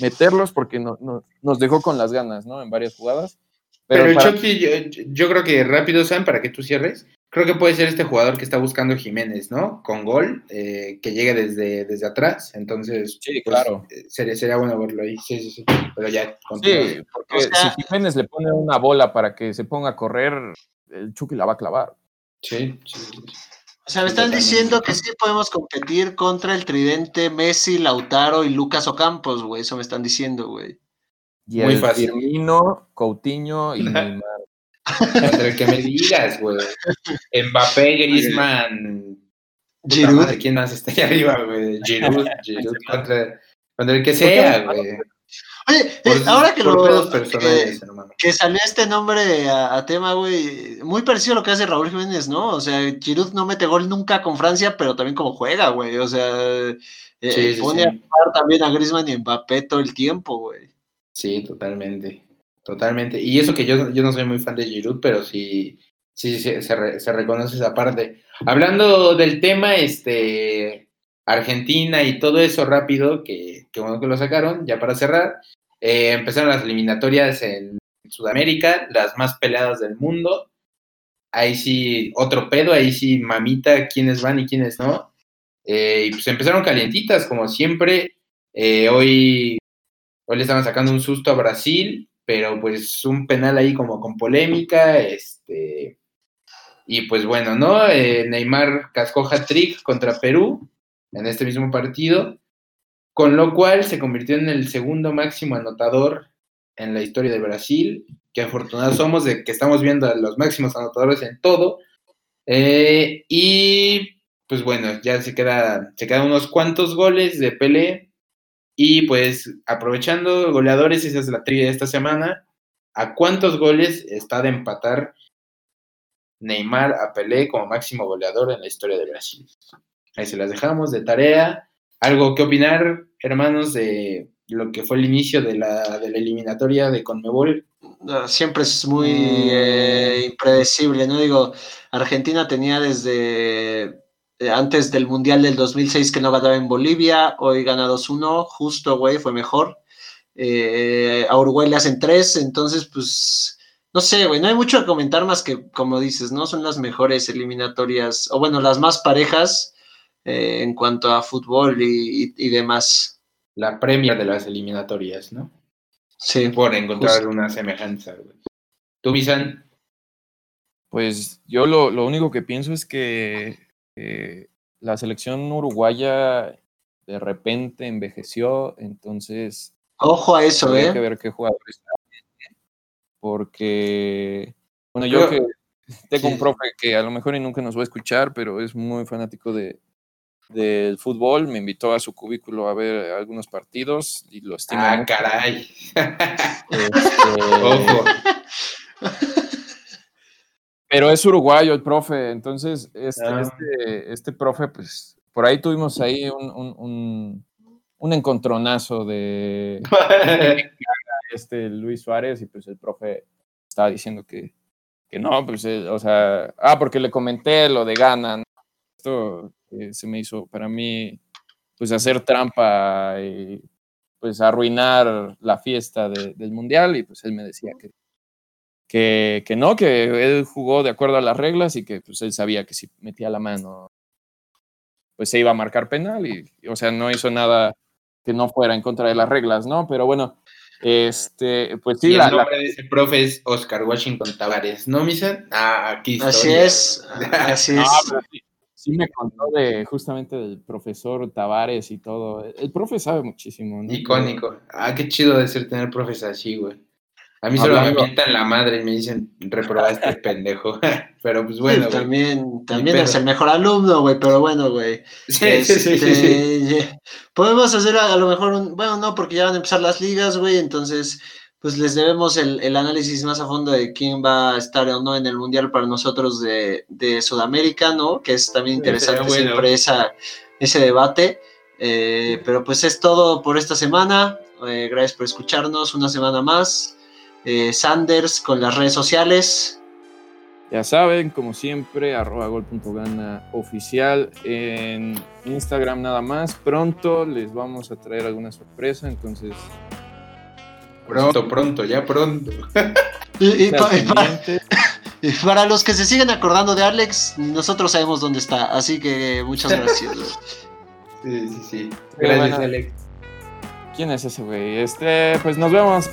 meterlos porque no, nos dejó con las ganas, ¿no? En varias jugadas. Pero, Chucky, yo, creo que rápido, Sam, para que tú cierres, creo que puede ser este jugador que está buscando Jiménez, ¿no? Con gol, eh, que llegue desde, desde atrás. Entonces, sí, pues, claro. Eh, sería, sería, bueno verlo ahí. Sí, sí, sí. Pero ya. Sí, porque si Jiménez le pone una bola para que se ponga a correr, el Chucky la va a clavar. Sí, sí. O sea, me están diciendo que sí podemos competir contra el tridente Messi, Lautaro y Lucas Ocampos, güey. Eso me están diciendo, güey. Muy fácil. Firmino, Coutinho y [LAUGHS] Neymar. Contra el que me digas, güey. Mbappé, Griezmann. Giroud. ¿Quién más está ahí arriba, güey? Giroud, [LAUGHS] Giroud contra, contra el que sea, güey. Oye, eh, ahora que lo que, que, salió este nombre a, tema, güey, muy parecido a lo que hace Raúl Jiménez, ¿no? O sea, Giroud no mete gol nunca con Francia, pero también como juega, güey. O sea, eh, pone a jugar también a Griezmann y Mbappé todo el tiempo, güey. Sí, totalmente. Totalmente. Y eso que yo, yo no soy muy fan de Giroud, pero sí, sí, se, se reconoce esa parte. Hablando del tema, este, Argentina y todo eso rápido, que, que bueno que lo sacaron, ya para cerrar, eh, empezaron las eliminatorias en Sudamérica, las más peleadas del mundo. Ahí sí, otro pedo, ahí sí, mamita, quiénes van y quiénes no. Eh, y pues empezaron calientitas, como siempre. Eh, hoy, hoy le estaban sacando un susto a Brasil, pero pues un penal ahí como con polémica. Este, y pues bueno, ¿no? Neymar cascó hat-trick contra Perú en este mismo partido con lo cual se convirtió en el segundo máximo anotador en la historia de Brasil, que afortunados somos de que estamos viendo a los máximos anotadores en todo. Eh, y pues bueno, ya se, queda, se quedan unos cuantos goles de Pelé. Y pues aprovechando goleadores, esa es la trivia de esta semana. ¿A cuántos goles está de empatar Neymar a Pelé como máximo goleador en la historia de Brasil? Ahí se las dejamos de tarea. ¿Algo que opinar, hermanos, de lo que fue el inicio de la, de la eliminatoria de Conmebol? Siempre es muy eh, impredecible, ¿no? Digo, Argentina tenía desde eh, antes del Mundial del 2006 que no ganaba en Bolivia, hoy gana 2-1, justo, güey, fue mejor. Eh, a Uruguay le hacen 3, entonces, pues, no sé, güey, no hay mucho que comentar más que, como dices, ¿no? Son las mejores eliminatorias, o bueno, las más parejas eh, en cuanto a fútbol y, demás. La premia de las eliminatorias, ¿no? Sí. Por encontrar una semejanza. ¿Tú, Misan? Pues yo lo, único que pienso es que la selección uruguaya de repente envejeció, entonces... Ojo a eso, ¿eh? Hay que ver qué jugadores Porque, bueno, yo que [LAUGHS] tengo un profe que a lo mejor y nunca nos va a escuchar, pero es muy fanático de, del fútbol, me invitó a su cubículo a ver algunos partidos y lo estimo. Ah, caray. Este, pero es uruguayo el profe, entonces este, ah. este, este, profe, pues por ahí tuvimos ahí un, un encontronazo de [LAUGHS] este Luis Suárez y pues el profe estaba diciendo que, que no, pues, eh, o sea, ah, porque le comenté lo de Gana, esto eh, se me hizo para mí, pues hacer trampa y pues arruinar la fiesta del Mundial y pues él me decía que, que, que, no, que él jugó de acuerdo a las reglas y que pues él sabía que si metía la mano pues se iba a marcar penal y, o sea, no hizo nada que no fuera en contra de las reglas, ¿no? Pero bueno, este, pues sí. Y el nombre de ese profe es Oscar Washington Tavares, ¿no, Misa? Ah, aquí Así es, [LAUGHS] así es. sí, me contó de justamente del profesor Tavares y todo. El profe sabe muchísimo, ¿no? Icónico. Ah, qué chido de ser tener profes así, güey. A mí solo me mientan la madre y me dicen, reprobaste pendejo. [LAUGHS] pero pues bueno. también también es el mejor alumno, güey, pero bueno, güey. [LAUGHS] Sí, sí, sí, este, Podemos hacer a, lo mejor un. Bueno, no, porque ya van a empezar las ligas, güey, entonces. Pues les debemos el, el, análisis más a fondo de quién va a estar o no en el Mundial para nosotros de, de Sudamérica, ¿no? Que es también interesante siempre esa, ese debate. Eh, pero pues es todo por esta semana. Eh, gracias por escucharnos una semana más. Eh, Sanders con las redes sociales. Ya saben, como siempre, arroba gol.gana oficial en Instagram nada más. Pronto les vamos a traer alguna sorpresa, entonces... Pronto, pronto, ya pronto. [LAUGHS] y, para, los que se siguen acordando de Alex, nosotros sabemos dónde está, así que muchas gracias. [LAUGHS] sí, sí, sí. Gracias, Alex. ¿Quién es ese güey? Este, pues nos vemos.